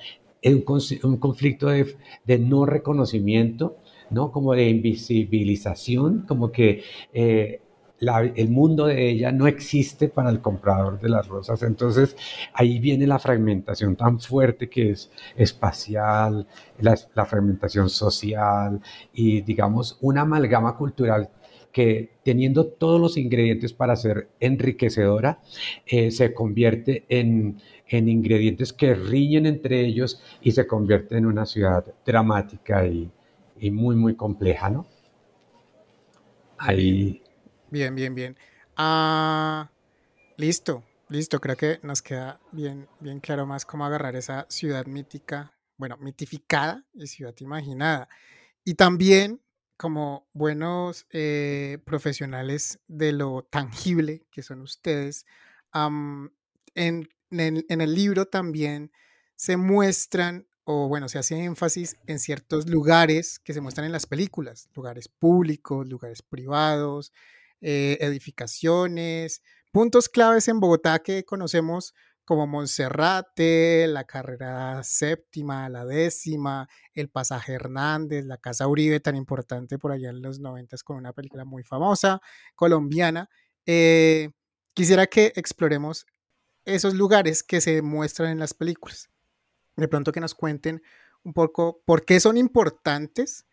un, un conflicto de, no reconocimiento, ¿no? Como de invisibilización, como que eh, el mundo de ella no existe para el comprador de las rosas. Entonces ahí viene la fragmentación tan fuerte que es espacial, la, fragmentación social y digamos una amalgama cultural que teniendo todos los ingredientes para ser enriquecedora, eh, se convierte en, en, ingredientes que riñen entre ellos y se convierte en una ciudad dramática y, y muy, muy compleja, ¿no? Ahí Bien, bien, bien. Ah, listo. Listo, creo que nos queda bien, bien claro más cómo agarrar esa ciudad mítica, bueno, mitificada y ciudad imaginada. Y también como buenos eh, profesionales de lo tangible que son ustedes, en, en el libro también se muestran o bueno, se hace énfasis en ciertos lugares que se muestran en las películas, lugares públicos, lugares privados, eh, edificaciones, puntos claves en Bogotá que conocemos como Monserrate, la carrera séptima, la décima, el pasaje Hernández, la Casa Uribe, tan importante por allá en los noventas con una película muy famosa, colombiana. Eh, quisiera que exploremos esos lugares que se muestran en las películas de pronto que nos cuenten un poco por qué son importantes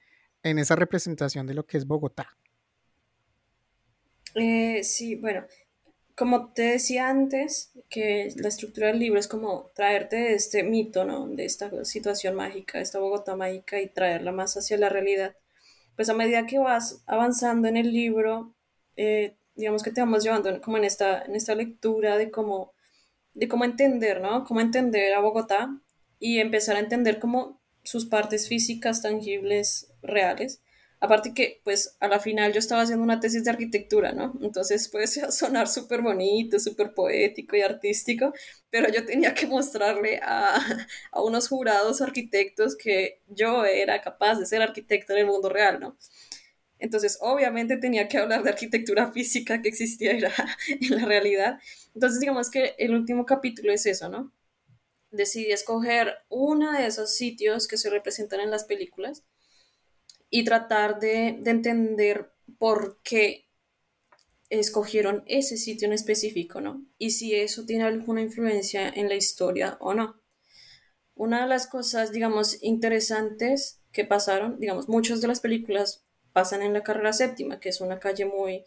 en esa representación de lo que es Bogotá. Eh, sí, bueno, como te decía antes, que la estructura del libro es como traerte este mito, ¿no? De esta situación mágica, esta Bogotá mágica y traerla más hacia la realidad. Pues a medida que vas avanzando en el libro, eh, digamos que te vamos llevando como en esta, en esta lectura de cómo, de cómo entender, ¿no? Cómo entender a Bogotá y empezar a entender como sus partes físicas tangibles reales. Aparte que, pues, a la final yo estaba haciendo una tesis de arquitectura, ¿no? Entonces puede sonar súper bonito, súper poético y artístico, pero yo tenía que mostrarle a, a, unos jurados arquitectos que yo era capaz de ser arquitecto en el mundo real, ¿no? Entonces, obviamente tenía que hablar de arquitectura física que existiera en la realidad. Entonces, digamos que el último capítulo es eso, ¿no? decidí escoger uno de esos sitios que se representan en las películas y tratar de, entender por qué escogieron ese sitio en específico, ¿no? Y si eso tiene alguna influencia en la historia o no. Una de las cosas, digamos, interesantes que pasaron, digamos, muchas de las películas pasan en la carrera séptima, que es una calle muy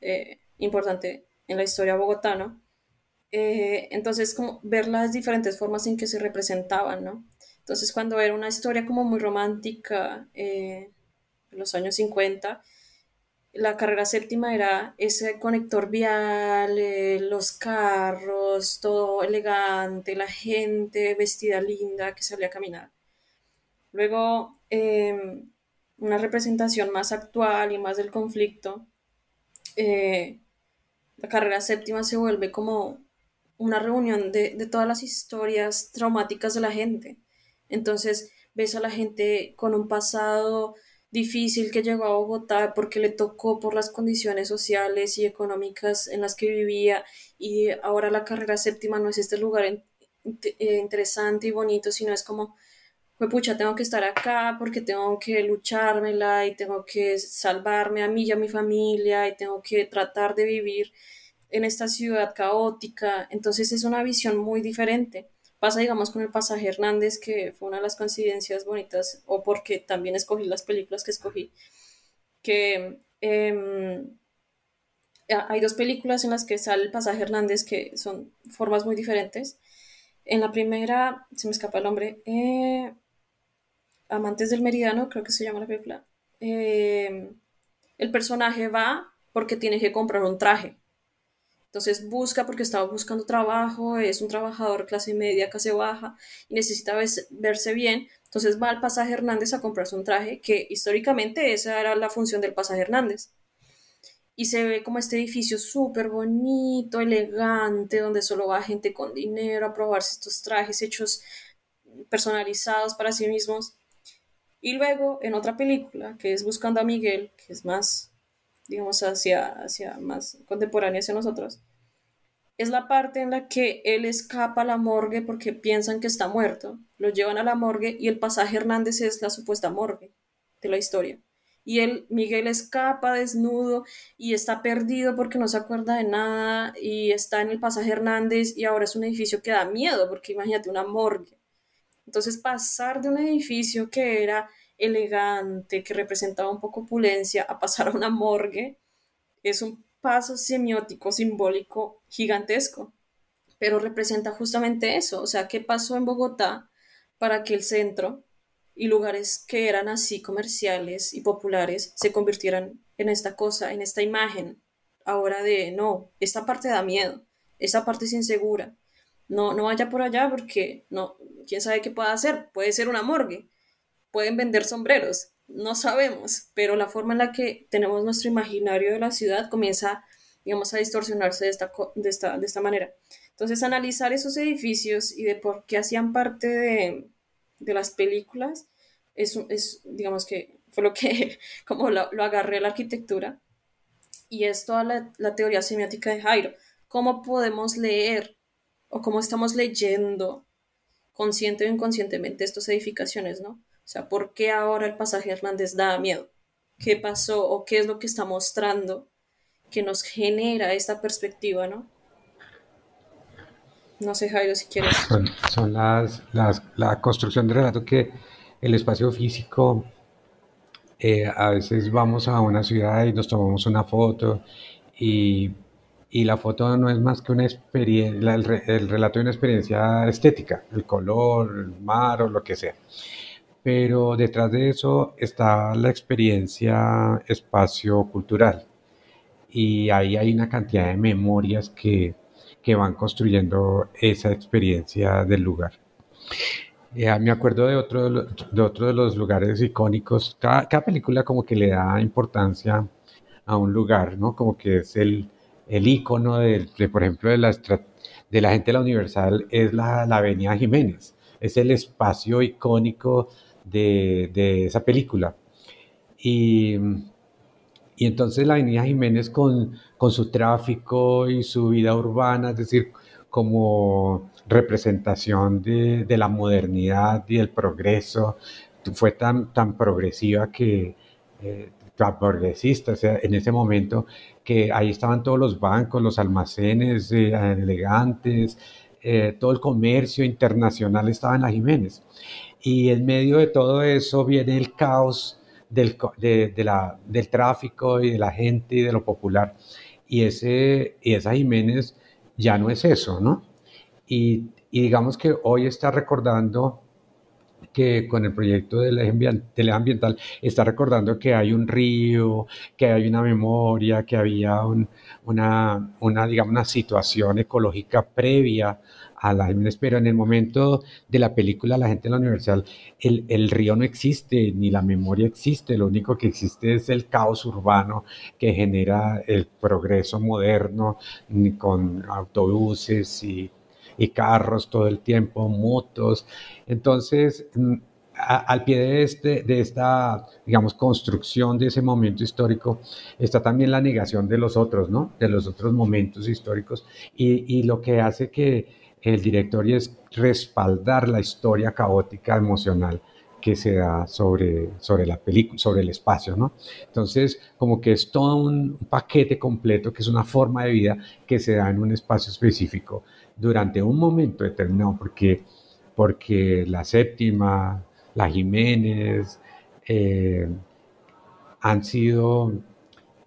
eh, importante en la historia bogotana, eh, entonces, como ver las diferentes formas en que se representaban, ¿no? Entonces, cuando era una historia como muy romántica, eh, en los años 50, la carrera séptima era ese conector vial, eh, los carros, todo elegante, la gente vestida linda que salía a caminar. Luego, em, una representación más actual y más del conflicto, la carrera séptima se vuelve como una reunión de, todas las historias traumáticas de la gente. Entonces ves a la gente con un pasado difícil que llegó a Bogotá porque le tocó por las condiciones sociales y económicas en las que vivía y ahora la carrera séptima no es este lugar eh, interesante y bonito, sino es como, pues pucha, tengo que estar acá porque tengo que luchármela y tengo que salvarme a mí y a mi familia y tengo que tratar de vivir en esta ciudad caótica. Entonces es una visión muy diferente. Pasa, digamos, con el pasaje Hernández, que fue una de las coincidencias bonitas, o porque también escogí las películas que escogí, que em, hay dos películas en las que sale el pasaje Hernández que son formas muy diferentes. En la primera, se me escapa el nombre, eh, Amantes del Meridiano, creo que se llama la película. Em, el personaje va porque tiene que comprar un traje entonces busca porque estaba buscando trabajo, es un trabajador clase media, clase baja y necesita verse bien. Entonces va al pasaje Hernández a comprarse un traje que históricamente esa era la función del pasaje Hernández. Y se ve como este edificio súper bonito, elegante, donde solo va gente con dinero a probarse estos trajes hechos personalizados para sí mismos. Y luego en otra película, que es Buscando a Miguel, que es más digamos, hacia, hacia más contemporánea hacia nosotros, es la parte en la que él escapa a la morgue porque piensan que está muerto. Lo llevan a la morgue y el pasaje Hernández es la supuesta morgue de la historia. Y él, Miguel escapa desnudo y está perdido porque no se acuerda de nada y está en el pasaje Hernández y ahora es un edificio que da miedo porque imagínate una morgue. Entonces pasar de un edificio que era elegante, que representaba un poco opulencia, a pasar a una morgue, es un paso semiótico, simbólico gigantesco, pero representa justamente eso, o sea, qué pasó en Bogotá para que el centro y lugares que eran así comerciales y populares se convirtieran en esta cosa, en esta imagen, ahora de, no, esta parte da miedo, esa parte es insegura. No, no vaya por allá porque no, quién sabe qué pueda hacer. Puede ser una morgue, pueden vender sombreros, no sabemos, pero la forma en la que tenemos nuestro imaginario de la ciudad comienza, digamos, a distorsionarse de esta, de esta, de esta manera. Entonces, analizar esos edificios y de por qué hacían parte de, de las películas es, es, digamos que fue lo que, como lo, lo agarré la arquitectura, y es toda la, la teoría semiótica de Jairo. ¿Cómo podemos leer o cómo estamos leyendo consciente o inconscientemente estas edificaciones, ¿no? O sea, ¿por qué ahora el pasaje Hernández da miedo? ¿Qué pasó o qué es lo que está mostrando que nos genera esta perspectiva, ¿no? No sé, Jairo, si quieres. Son, las, las, la construcción de relato que el espacio físico, eh, a veces vamos a una ciudad y nos tomamos una foto y y la foto no es más que una experiencia, el, el, relato de una experiencia estética, el color, el mar o lo que sea. Pero detrás de eso está la experiencia espacio-cultural. Y ahí hay una cantidad de memorias que, que van construyendo esa experiencia del lugar. Eh, me acuerdo de otro de, otro de los lugares icónicos. Cada, película como que le da importancia a un lugar, ¿no? Como que es el, el icono de, por ejemplo, de la, de la gente de la Universal es la, Avenida Jiménez. Es el espacio icónico de, de esa película. Y, y, entonces la Avenida Jiménez con, con su tráfico y su vida urbana, es decir, como representación de, de la modernidad y el progreso, fue tan, tan progresiva que... Eh, progresista, o sea, en ese momento que ahí estaban todos los bancos, los almacenes eh, elegantes, eh, todo el comercio internacional estaba en la Jiménez. Y en medio de todo eso viene el caos del, de, la, del tráfico y de la gente y de lo popular. Y, ese, y esa Jiménez ya no es eso, ¿no? Y, y digamos que hoy está recordando que con el proyecto del eje, ambiental está recordando que hay un río, que hay una memoria, que había una, una, digamos, una situación ecológica previa a la pero en el momento de la película La gente en la universidad, el, el, río no existe, ni la memoria existe, lo único que existe es el caos urbano que genera el progreso moderno con autobuses y y carros todo el tiempo, motos. Entonces, mm, al pie de, este, de esta, digamos, construcción de ese momento histórico, está también la negación de los otros, ¿no? De los otros momentos históricos. Y, y lo que hace que el director es respaldar la historia caótica emocional que se da sobre, sobre la película, sobre el espacio, ¿no? Entonces, como que es todo un paquete completo, que es una forma de vida que se da en un espacio específico durante un momento determinado, porque, porque la séptima, la Jiménez, eh, han sido,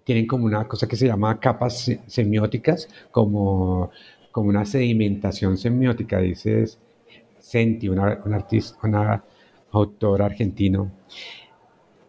tienen como una cosa que se llama capas semióticas, como, como una sedimentación semiótica, dices Senti, una, un artista, una autor argentino,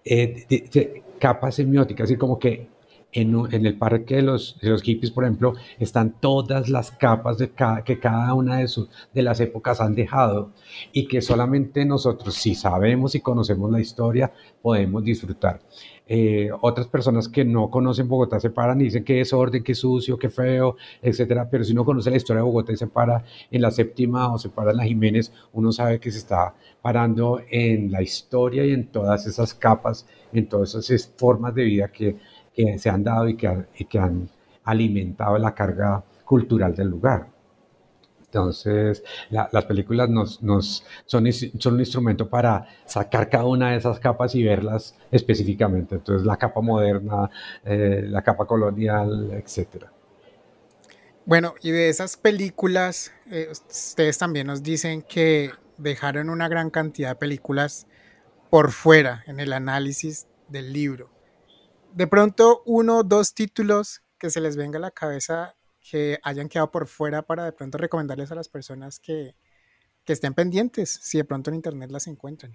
eh, capas semióticas, así como que en, el parque de los, de los, hippies, por ejemplo, están todas las capas de que cada una de, sus, de las épocas han dejado y que solamente nosotros, si sabemos y conocemos la historia, podemos disfrutar. Eh, otras personas que no conocen Bogotá se paran y dicen que es orden, que sucio, que feo, etcétera. Pero si uno conoce la historia de Bogotá y se para en la séptima o se para en la Jiménez, uno sabe que se está parando en la historia y en todas esas capas, en todas esas formas de vida que que se han dado y que, que han alimentado la carga cultural del lugar. Entonces, las películas nos, nos son, son, un instrumento para sacar cada una de esas capas y verlas específicamente. Entonces, la capa moderna, eh, la capa colonial, etc. Bueno, y de esas películas, eh, ustedes también nos dicen que dejaron una gran cantidad de películas por fuera en el análisis del libro de pronto uno o dos títulos que se les venga a la cabeza que hayan quedado por fuera para de pronto recomendarles a las personas que, estén pendientes, si de pronto en internet las encuentran.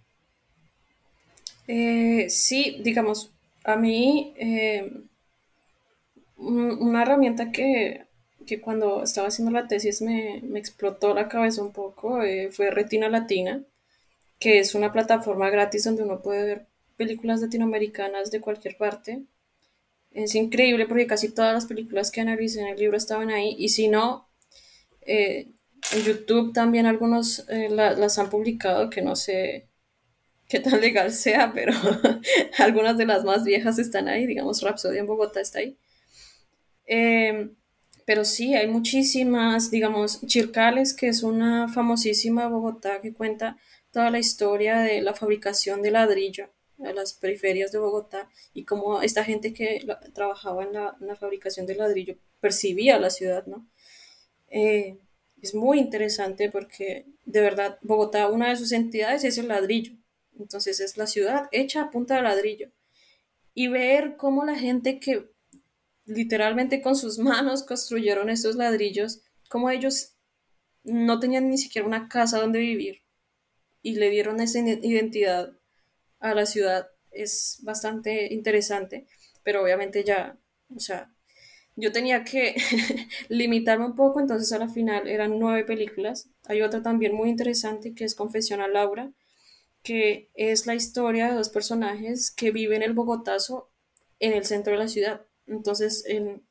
Eh, sí, digamos, a mí eh, una herramienta que que cuando estaba haciendo la tesis me, me explotó la cabeza un poco eh, fue Retina Latina, que es una plataforma gratis donde uno puede ver películas latinoamericanas de cualquier parte. Es increíble porque casi todas las películas que analicé en el libro estaban ahí y si no, eh, en YouTube también algunos eh, la- las han publicado, que no sé qué tan legal sea, pero algunas de las más viejas están ahí, digamos Rapsodia en Bogotá está ahí. Eh, pero sí, hay muchísimas, digamos, Chircales, que es una famosísima Bogotá que cuenta toda la historia de la fabricación de ladrillo a las periferias de Bogotá y cómo esta gente que trabajaba en la, en la fabricación de ladrillo percibía la ciudad, ¿no? Eh, es muy interesante porque de verdad Bogotá, una de sus entidades es el ladrillo. Entonces es la ciudad hecha a punta de ladrillo. Y ver cómo la gente que literalmente con sus manos construyeron estos ladrillos, cómo ellos no tenían ni siquiera una casa donde vivir y le dieron esa identidad a la ciudad, es bastante interesante, pero obviamente ya, o sea, yo tenía que limitarme un poco, entonces a la final eran nueve películas. Hay otra también muy interesante que es Confesión a Laura, que es la historia de dos personajes que viven el Bogotazo en el centro de la ciudad. Entonces, en,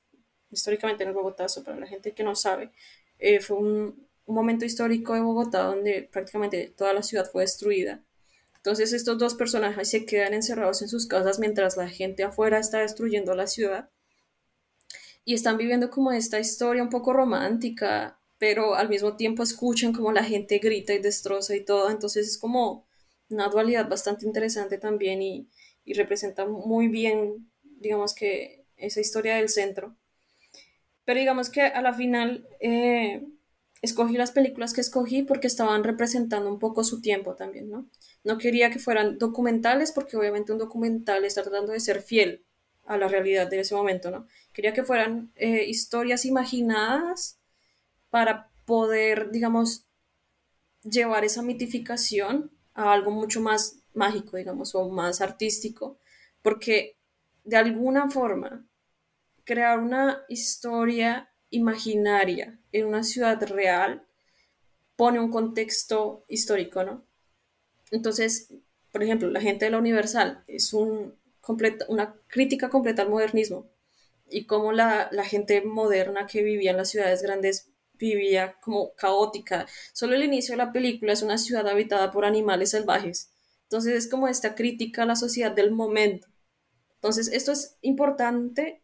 históricamente en el Bogotazo, para la gente que no sabe, eh, fue un, un momento histórico de Bogotá donde prácticamente toda la ciudad fue destruida. Entonces estos dos personajes se quedan encerrados en sus casas mientras la gente afuera está destruyendo la ciudad y están viviendo como esta historia un poco romántica, pero al mismo tiempo escuchan como la gente grita y destroza y todo, entonces es como una dualidad bastante interesante también y, y representa muy bien, digamos que, esa historia del centro. Pero digamos que a la final eh, escogí las películas que escogí porque estaban representando un poco su tiempo también, ¿no? No quería que fueran documentales porque obviamente un documental está tratando de ser fiel a la realidad de ese momento, ¿no? Quería que fueran eh, historias imaginadas para poder, digamos, llevar esa mitificación a algo mucho más mágico, digamos, o más artístico, porque de alguna forma crear una historia imaginaria en una ciudad real pone un contexto histórico, ¿no? Entonces, por ejemplo, la gente de la Universal es un completa, una crítica completa al modernismo y cómo la, la gente moderna que vivía en las ciudades grandes vivía como caótica. Solo el inicio de la película es una ciudad habitada por animales salvajes. Entonces es como esta crítica a la sociedad del momento. Entonces esto es importante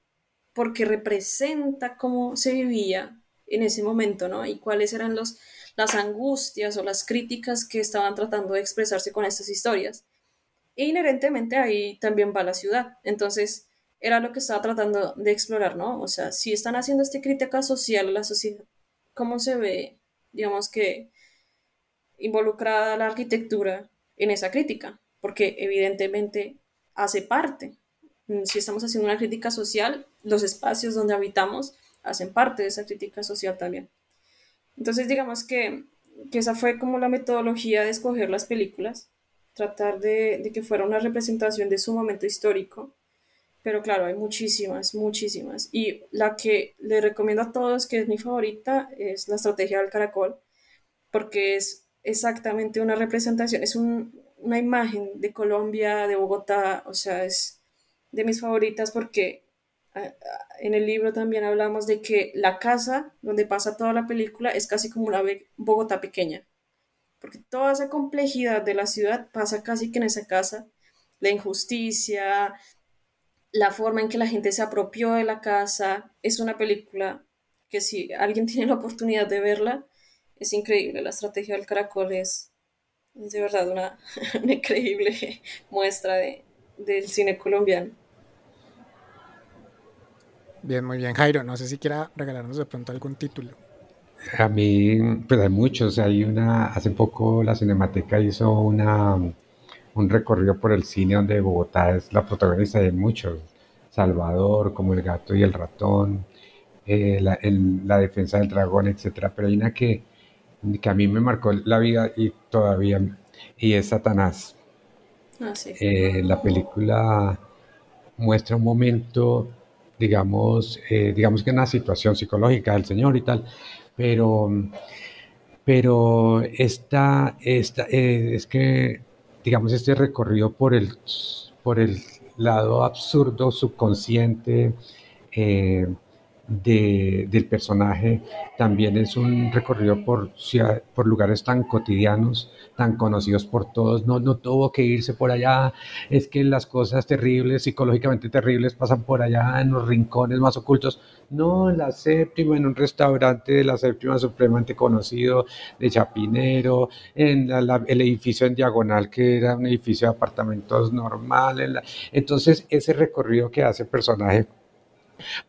porque representa cómo se vivía en ese momento, ¿no? Y cuáles eran los, las angustias o las críticas que estaban tratando de expresarse con estas historias. E inherentemente ahí también va la ciudad. Entonces, era lo que estaba tratando de explorar, ¿no? O sea, si están haciendo esta crítica social a la sociedad, ¿cómo se ve, digamos que, involucrada la arquitectura en esa crítica? Porque evidentemente hace parte. Si estamos haciendo una crítica social, los espacios donde habitamos hacen parte de esa crítica social también. Entonces, digamos que, que esa fue como la metodología de escoger las películas, tratar de, que fuera una representación de su momento histórico. Pero claro, hay muchísimas, muchísimas. Y la que le recomiendo a todos, que es mi favorita, es La Estrategia del Caracol, porque es exactamente una representación, es un, una imagen de Colombia, de Bogotá, o sea, es de mis favoritas porque en el libro también hablamos de que la casa donde pasa toda la película es casi como una Bogotá pequeña, porque toda esa complejidad de la ciudad pasa casi que en esa casa, la injusticia, la forma en que la gente se apropió de la casa, es una película que si alguien tiene la oportunidad de verla, es increíble, la estrategia del caracol es, es de verdad una, una increíble muestra de, del cine colombiano. Bien, muy bien, Jairo. No sé si quiera regalarnos de pronto algún título. A mí, pues hay muchos. Hay una, hace poco la Cinemateca hizo una, un recorrido por el cine donde Bogotá es la protagonista de muchos. Salvador, como El gato y el ratón, eh, la, el, la, defensa del dragón, etcétera. Pero hay una que, que a mí me marcó la vida y todavía, y es Satanás. Ah, sí. eh, la película muestra un momento digamos, eh, digamos que una situación psicológica del Señor y tal, pero, pero esta, esta eh, es que, digamos, este recorrido por el, por el lado absurdo, subconsciente, eh, del personaje también es un recorrido por, por lugares tan cotidianos, tan conocidos por todos. No, no tuvo que irse por allá. Es que las cosas terribles, psicológicamente terribles, pasan por allá en los rincones más ocultos. No, en la séptima, en un restaurante de la séptima supremamente conocido de Chapinero, en el edificio en diagonal que era un edificio de apartamentos normal. entonces, ese recorrido que hace el personaje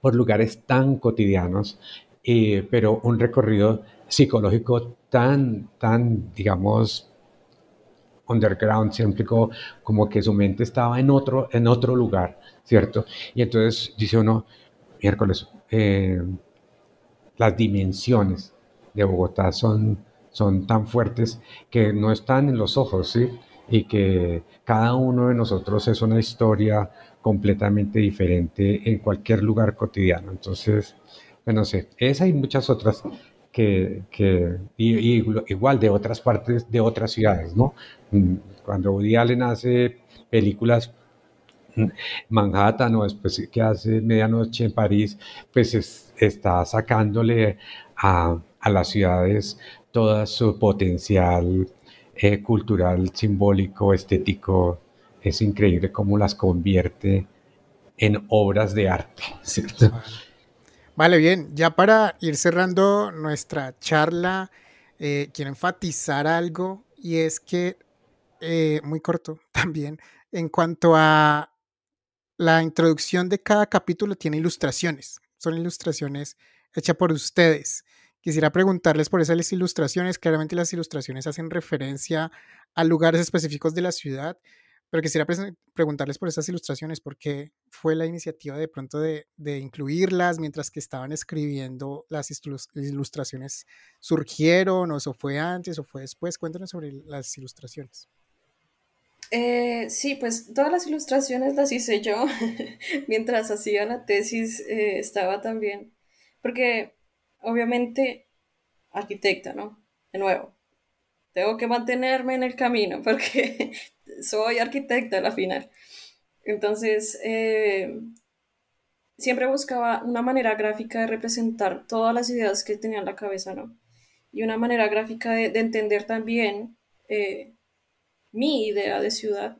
por lugares tan cotidianos, eh, pero un recorrido psicológico tan, tan, digamos, underground, siempre como, que su mente estaba en otro, en otro lugar, ¿cierto? Y entonces dice uno, miércoles, eh, las dimensiones de Bogotá son, son tan fuertes que no están en los ojos, ¿sí? Y que cada uno de nosotros es una historia completamente diferente en cualquier lugar cotidiano. Entonces, bueno, no sé, esa y muchas otras que, que igual de otras partes, de otras ciudades, ¿no? Mm, cuando Woody Allen hace películas mm, Manhattan o después que hace Medianoche en París, pues está sacándole a, a, las ciudades todo su potencial eh, cultural, simbólico, estético, es increíble cómo las convierte en obras de arte, ¿cierto? Vale, bien, ya para ir cerrando nuestra charla, eh, quiero enfatizar algo y es que, eh, muy corto también, en cuanto a la introducción de cada capítulo tiene ilustraciones, son ilustraciones hechas por ustedes. Quisiera preguntarles por esas ilustraciones, claramente las ilustraciones hacen referencia a lugares específicos de la ciudad, pero quisiera preguntarles por esas ilustraciones, ¿por qué fue la iniciativa de pronto de, incluirlas mientras que estaban escribiendo las ilustraciones? ¿Surgieron o eso fue antes o fue después? Cuéntanos sobre las ilustraciones. Eh, sí, pues todas las ilustraciones las hice yo mientras hacía la tesis, eh, estaba también, porque obviamente arquitecta, ¿no? De nuevo, tengo que mantenerme en el camino porque soy arquitecta a la final. Entonces, eh, siempre buscaba una manera gráfica de representar todas las ideas que tenía en la cabeza, ¿no? Y una manera gráfica de, entender también eh, mi idea de ciudad,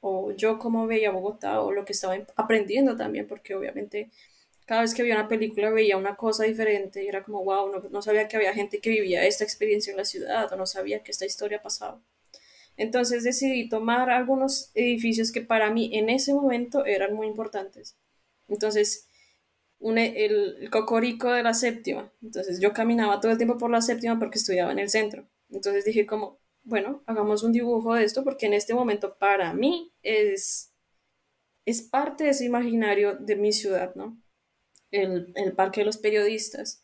o yo cómo veía Bogotá, o lo que estaba aprendiendo también, porque obviamente cada vez que veía una película veía una cosa diferente y era como, wow, no, no sabía que había gente que vivía esta experiencia en la ciudad, o no sabía que esta historia pasaba. Entonces decidí tomar algunos edificios que para mí en ese momento eran muy importantes. Entonces, el, cocorico de la séptima. Entonces yo caminaba todo el tiempo por la séptima porque estudiaba en el centro. Entonces dije como, bueno, hagamos un dibujo de esto porque en este momento para mí es, es parte de ese imaginario de mi ciudad, ¿no? El, el parque de los periodistas.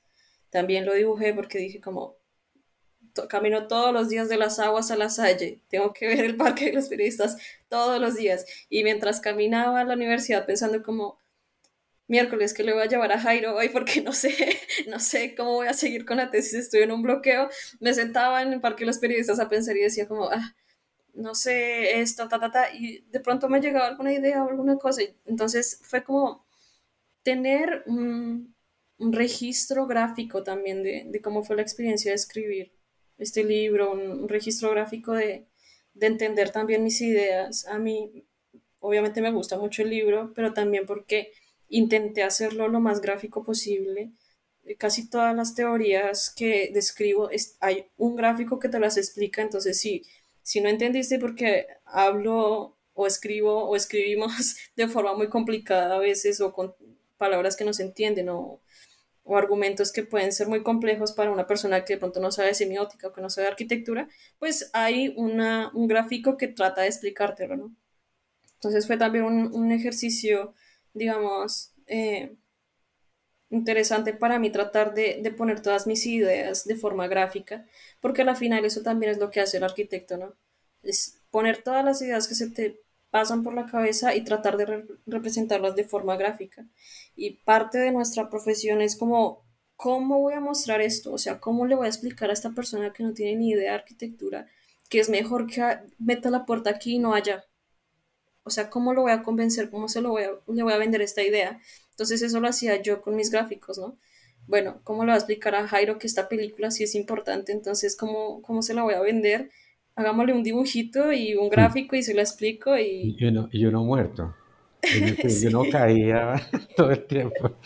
También lo dibujé porque dije como, camino todos los días de las aguas a la Salle, tengo que ver el parque de los periodistas todos los días. Y mientras caminaba a la universidad pensando como, miércoles que le voy a llevar a Jairo hoy porque no sé, no sé cómo voy a seguir con la tesis, estoy en un bloqueo, me sentaba en el parque de los periodistas a pensar y decía como, ah, no sé esto, ta, ta, ta, y de pronto me llegaba alguna idea o alguna cosa. Entonces fue como tener un, registro gráfico también de, cómo fue la experiencia de escribir este libro, un, registro gráfico de, entender también mis ideas. A mí, obviamente me gusta mucho el libro, pero también porque intenté hacerlo lo más gráfico posible. Casi todas las teorías que describo, hay un gráfico que te las explica, entonces sí, si no entendiste porque hablo o escribo o escribimos de forma muy complicada a veces o con palabras que no se entienden o, o argumentos que pueden ser muy complejos para una persona que de pronto no sabe semiótica o que no sabe arquitectura, pues hay una, un gráfico que trata de explicártelo, ¿no? Entonces fue también un, un ejercicio, digamos, eh, interesante para mí tratar de, de, poner todas mis ideas de forma gráfica, porque al final eso también es lo que hace el arquitecto, ¿no? Es poner todas las ideas que se te pasan por la cabeza y tratar de representarlas de forma gráfica. Y parte de nuestra profesión es como, ¿cómo voy a mostrar esto? O sea, ¿cómo le voy a explicar a esta persona que no tiene ni idea de arquitectura que es mejor que meta la puerta aquí y no allá? O sea, ¿cómo lo voy a convencer? ¿Cómo se lo voy a, le voy a vender esta idea? Entonces eso lo hacía yo con mis gráficos, ¿no? Bueno, ¿cómo le voy a explicar a Jairo que esta película sí es importante? Entonces, ¿cómo, cómo se la voy a vender? Hagámosle un dibujito y un gráfico y se lo explico y... Yo no, yo no muerto. Yo, no caía todo el tiempo.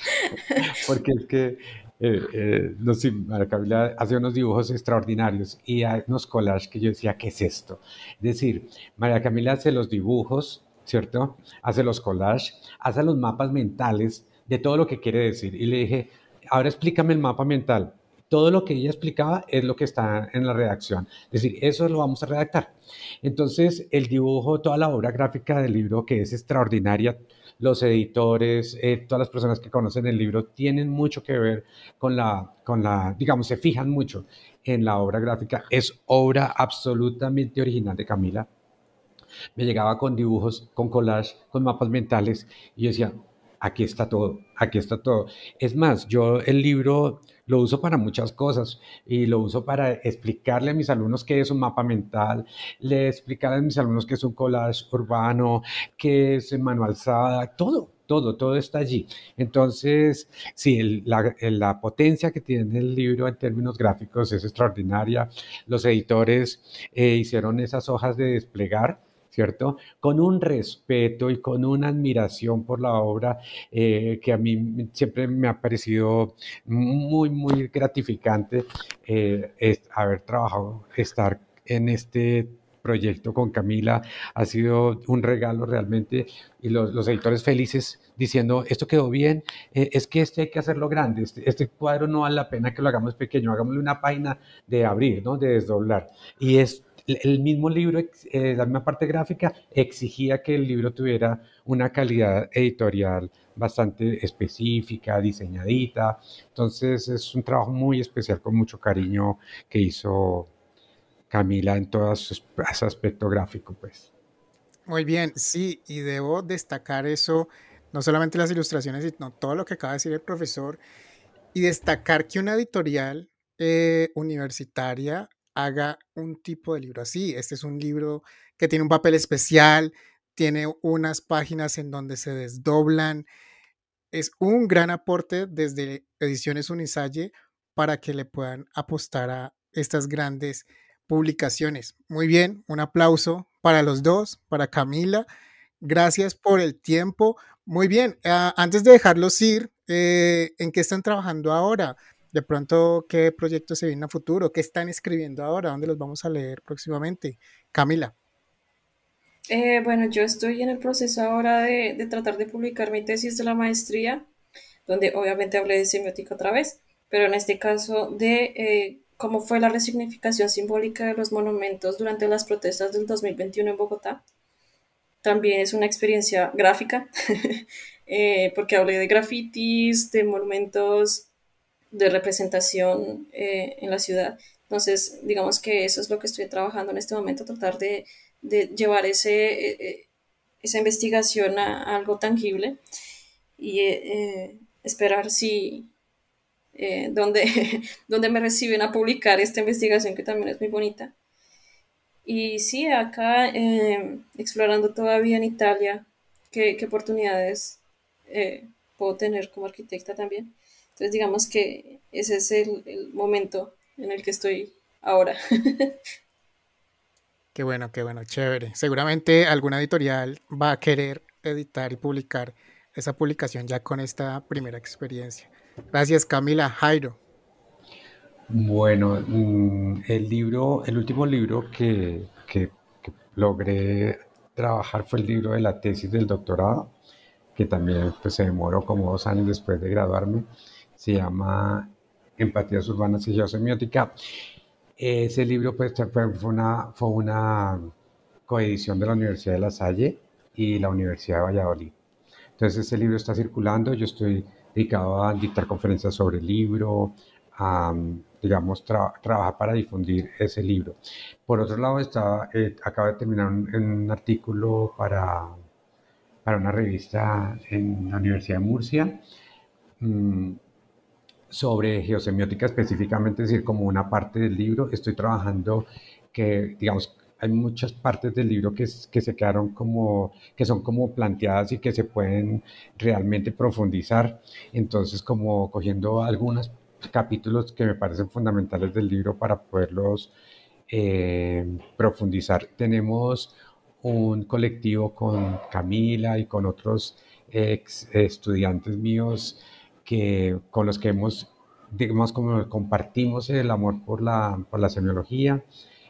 Porque es que eh, eh, no sé, María Camila hacía unos dibujos extraordinarios y hay unos collages que yo decía, ¿qué es esto? Es decir, María Camila hace los dibujos ¿cierto? Hace los collages, hace los mapas mentales de todo lo que quiere decir. Y le dije, ahora explícame el mapa mental. Todo lo que ella explicaba es lo que está en la redacción. Es decir, eso lo vamos a redactar. Entonces, el dibujo, toda la obra gráfica del libro, que es extraordinaria, los editores, eh, todas las personas que conocen el libro, tienen mucho que ver con la, con la, digamos, se fijan mucho en la obra gráfica. Es obra absolutamente original de Camila me llegaba con dibujos, con collage, con mapas mentales y yo decía, aquí está todo, aquí está todo. Es más, yo el libro lo uso para muchas cosas y lo uso para explicarle a mis alumnos qué es un mapa mental, le explicar a mis alumnos qué es un collage urbano, qué es manual SADA, todo, todo, todo está allí. Entonces, sí, la, la, potencia que tiene el libro en términos gráficos es extraordinaria. Los editores eh, hicieron esas hojas de desplegar ¿cierto? Con un respeto y con una admiración por la obra eh, que a mí siempre me ha parecido muy, muy gratificante eh, haber trabajado, estar en este proyecto con Camila ha sido un regalo realmente y los, editores felices diciendo esto quedó bien, eh, es que este hay que hacerlo grande, este, este, cuadro no vale la pena que lo hagamos pequeño, hagámosle una página de abrir, ¿no? de desdoblar. Y es el mismo libro, eh, la misma parte gráfica, exigía que el libro tuviera una calidad editorial bastante específica, diseñadita. Entonces es un trabajo muy especial con mucho cariño que hizo Camila en todo su, ese aspecto gráfico, pues. Muy bien, sí, y debo destacar eso, no solamente las ilustraciones, sino todo lo que acaba de decir el profesor, y destacar que una editorial eh, universitaria haga un tipo de libro así. Este es un libro que tiene un papel especial, tiene unas páginas en donde se desdoblan. Es un gran aporte desde Ediciones Unisalle para que le puedan apostar a estas grandes publicaciones. Muy bien, un aplauso para los dos, para Camila. Gracias por el tiempo. Muy bien, ah, antes de dejarlos ir, eh, ¿en qué están trabajando ahora? De pronto qué proyectos se vienen a futuro, qué están escribiendo ahora, dónde los vamos a leer próximamente. Camila. Eh, bueno, yo estoy en el proceso ahora de, tratar de publicar mi tesis de la maestría, donde obviamente hablé de semiótica otra vez, pero en este caso de eh, cómo fue la resignificación simbólica de los monumentos durante las protestas del 2021 en Bogotá. También es una experiencia gráfica, eh, porque hablé de grafitis, de monumentos de representación eh, en la ciudad. Entonces, digamos que eso es lo que estoy trabajando en este momento, tratar de, llevar ese, eh, eh, esa investigación a, algo tangible y esperar si donde, donde me reciben a publicar esta investigación que también es muy bonita. Y sí, acá explorando todavía en Italia qué, qué oportunidades puedo tener como arquitecta también. Entonces digamos que ese es el, momento en el que estoy ahora. Qué bueno, qué bueno, chévere. Seguramente alguna editorial va a querer editar y publicar esa publicación ya con esta primera experiencia. Gracias, Camila. Jairo. Bueno, mm, el libro, el último libro que, que logré trabajar fue el libro de la tesis del doctorado, que también pues, se demoró como dos años después de graduarme se llama Empatías Urbanas y Geosemiótica. Ese libro pues, fue, una, fue una coedición de la Universidad de La Salle y la Universidad de Valladolid. Entonces ese libro está circulando, yo estoy dedicado a dictar conferencias sobre el libro, a, digamos, trabajar para difundir ese libro. Por otro lado, estaba, eh, acaba de terminar un, artículo para, para una revista en la Universidad de Murcia mm, sobre geosemiótica específicamente, es decir, como una parte del libro. Estoy trabajando que, digamos, hay muchas partes del libro que, que se quedaron como, que son como planteadas y que se pueden realmente profundizar. Entonces, como cogiendo algunos capítulos que me parecen fundamentales del libro para poderlos eh, profundizar. Tenemos un colectivo con Camila y con otros ex estudiantes míos que, con los que hemos, digamos, como compartimos el amor por la, por la semiología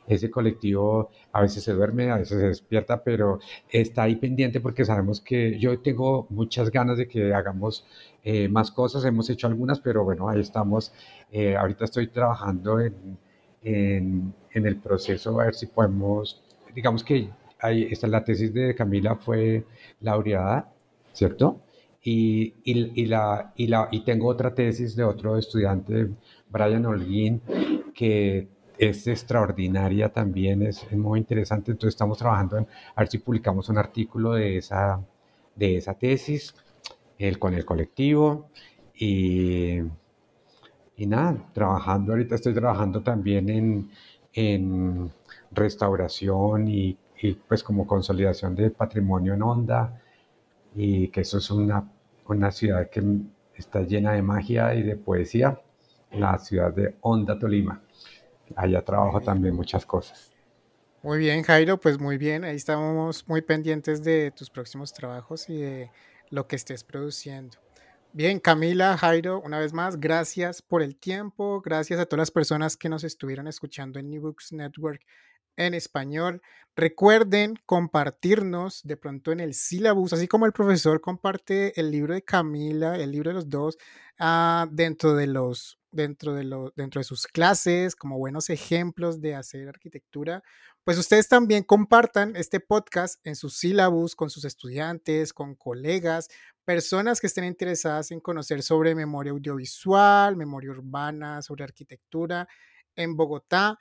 ese colectivo a veces se duerme, a veces se despierta, pero está ahí pendiente porque sabemos que yo tengo muchas ganas de que hagamos eh, más cosas, hemos hecho algunas, pero bueno, ahí estamos. Eh, ahorita estoy trabajando en, en, el proceso a ver si podemos, digamos que ahí está la tesis de Camila fue laureada, ¿cierto? Y, y, y, la, y, la, y tengo otra tesis de otro estudiante, Brian Holguín, que es extraordinaria también, es, muy interesante. Entonces estamos trabajando en a ver si publicamos un artículo de esa, de esa tesis el, con el colectivo y, y nada, trabajando, ahorita estoy trabajando también en, en restauración y, y, pues como consolidación de patrimonio en Onda y que eso es una, una ciudad que está llena de magia y de poesía, la ciudad de Onda, Tolima allá trabajo también muchas cosas. Muy bien, Jairo, pues muy bien, ahí estamos muy pendientes de tus próximos trabajos y de lo que estés produciendo. Bien, Camila, Jairo, una vez más, gracias por el tiempo, gracias a todas las personas que nos estuvieron escuchando en eBooks Network en español. Recuerden compartirnos de pronto en el sílabus, así como el profesor comparte el libro de Camila, el libro de los dos, uh, dentro de los dentro de, lo, dentro de sus clases, como buenos ejemplos de hacer arquitectura, pues ustedes también compartan este podcast en sus sílabus con sus estudiantes, con colegas, personas que estén interesadas en conocer sobre memoria audiovisual, memoria urbana, sobre arquitectura en Bogotá.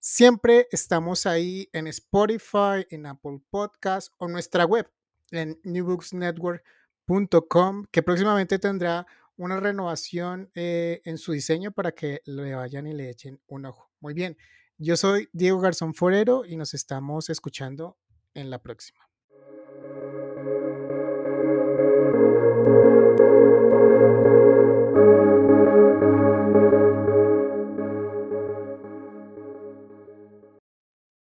Siempre estamos ahí en Spotify, en Apple Podcast o nuestra web en newbooksnetwork.com, que próximamente tendrá una renovación eh, en su diseño para que le vayan y le echen un ojo. Muy bien, yo soy Diego Garzón Forero y nos estamos escuchando en la próxima.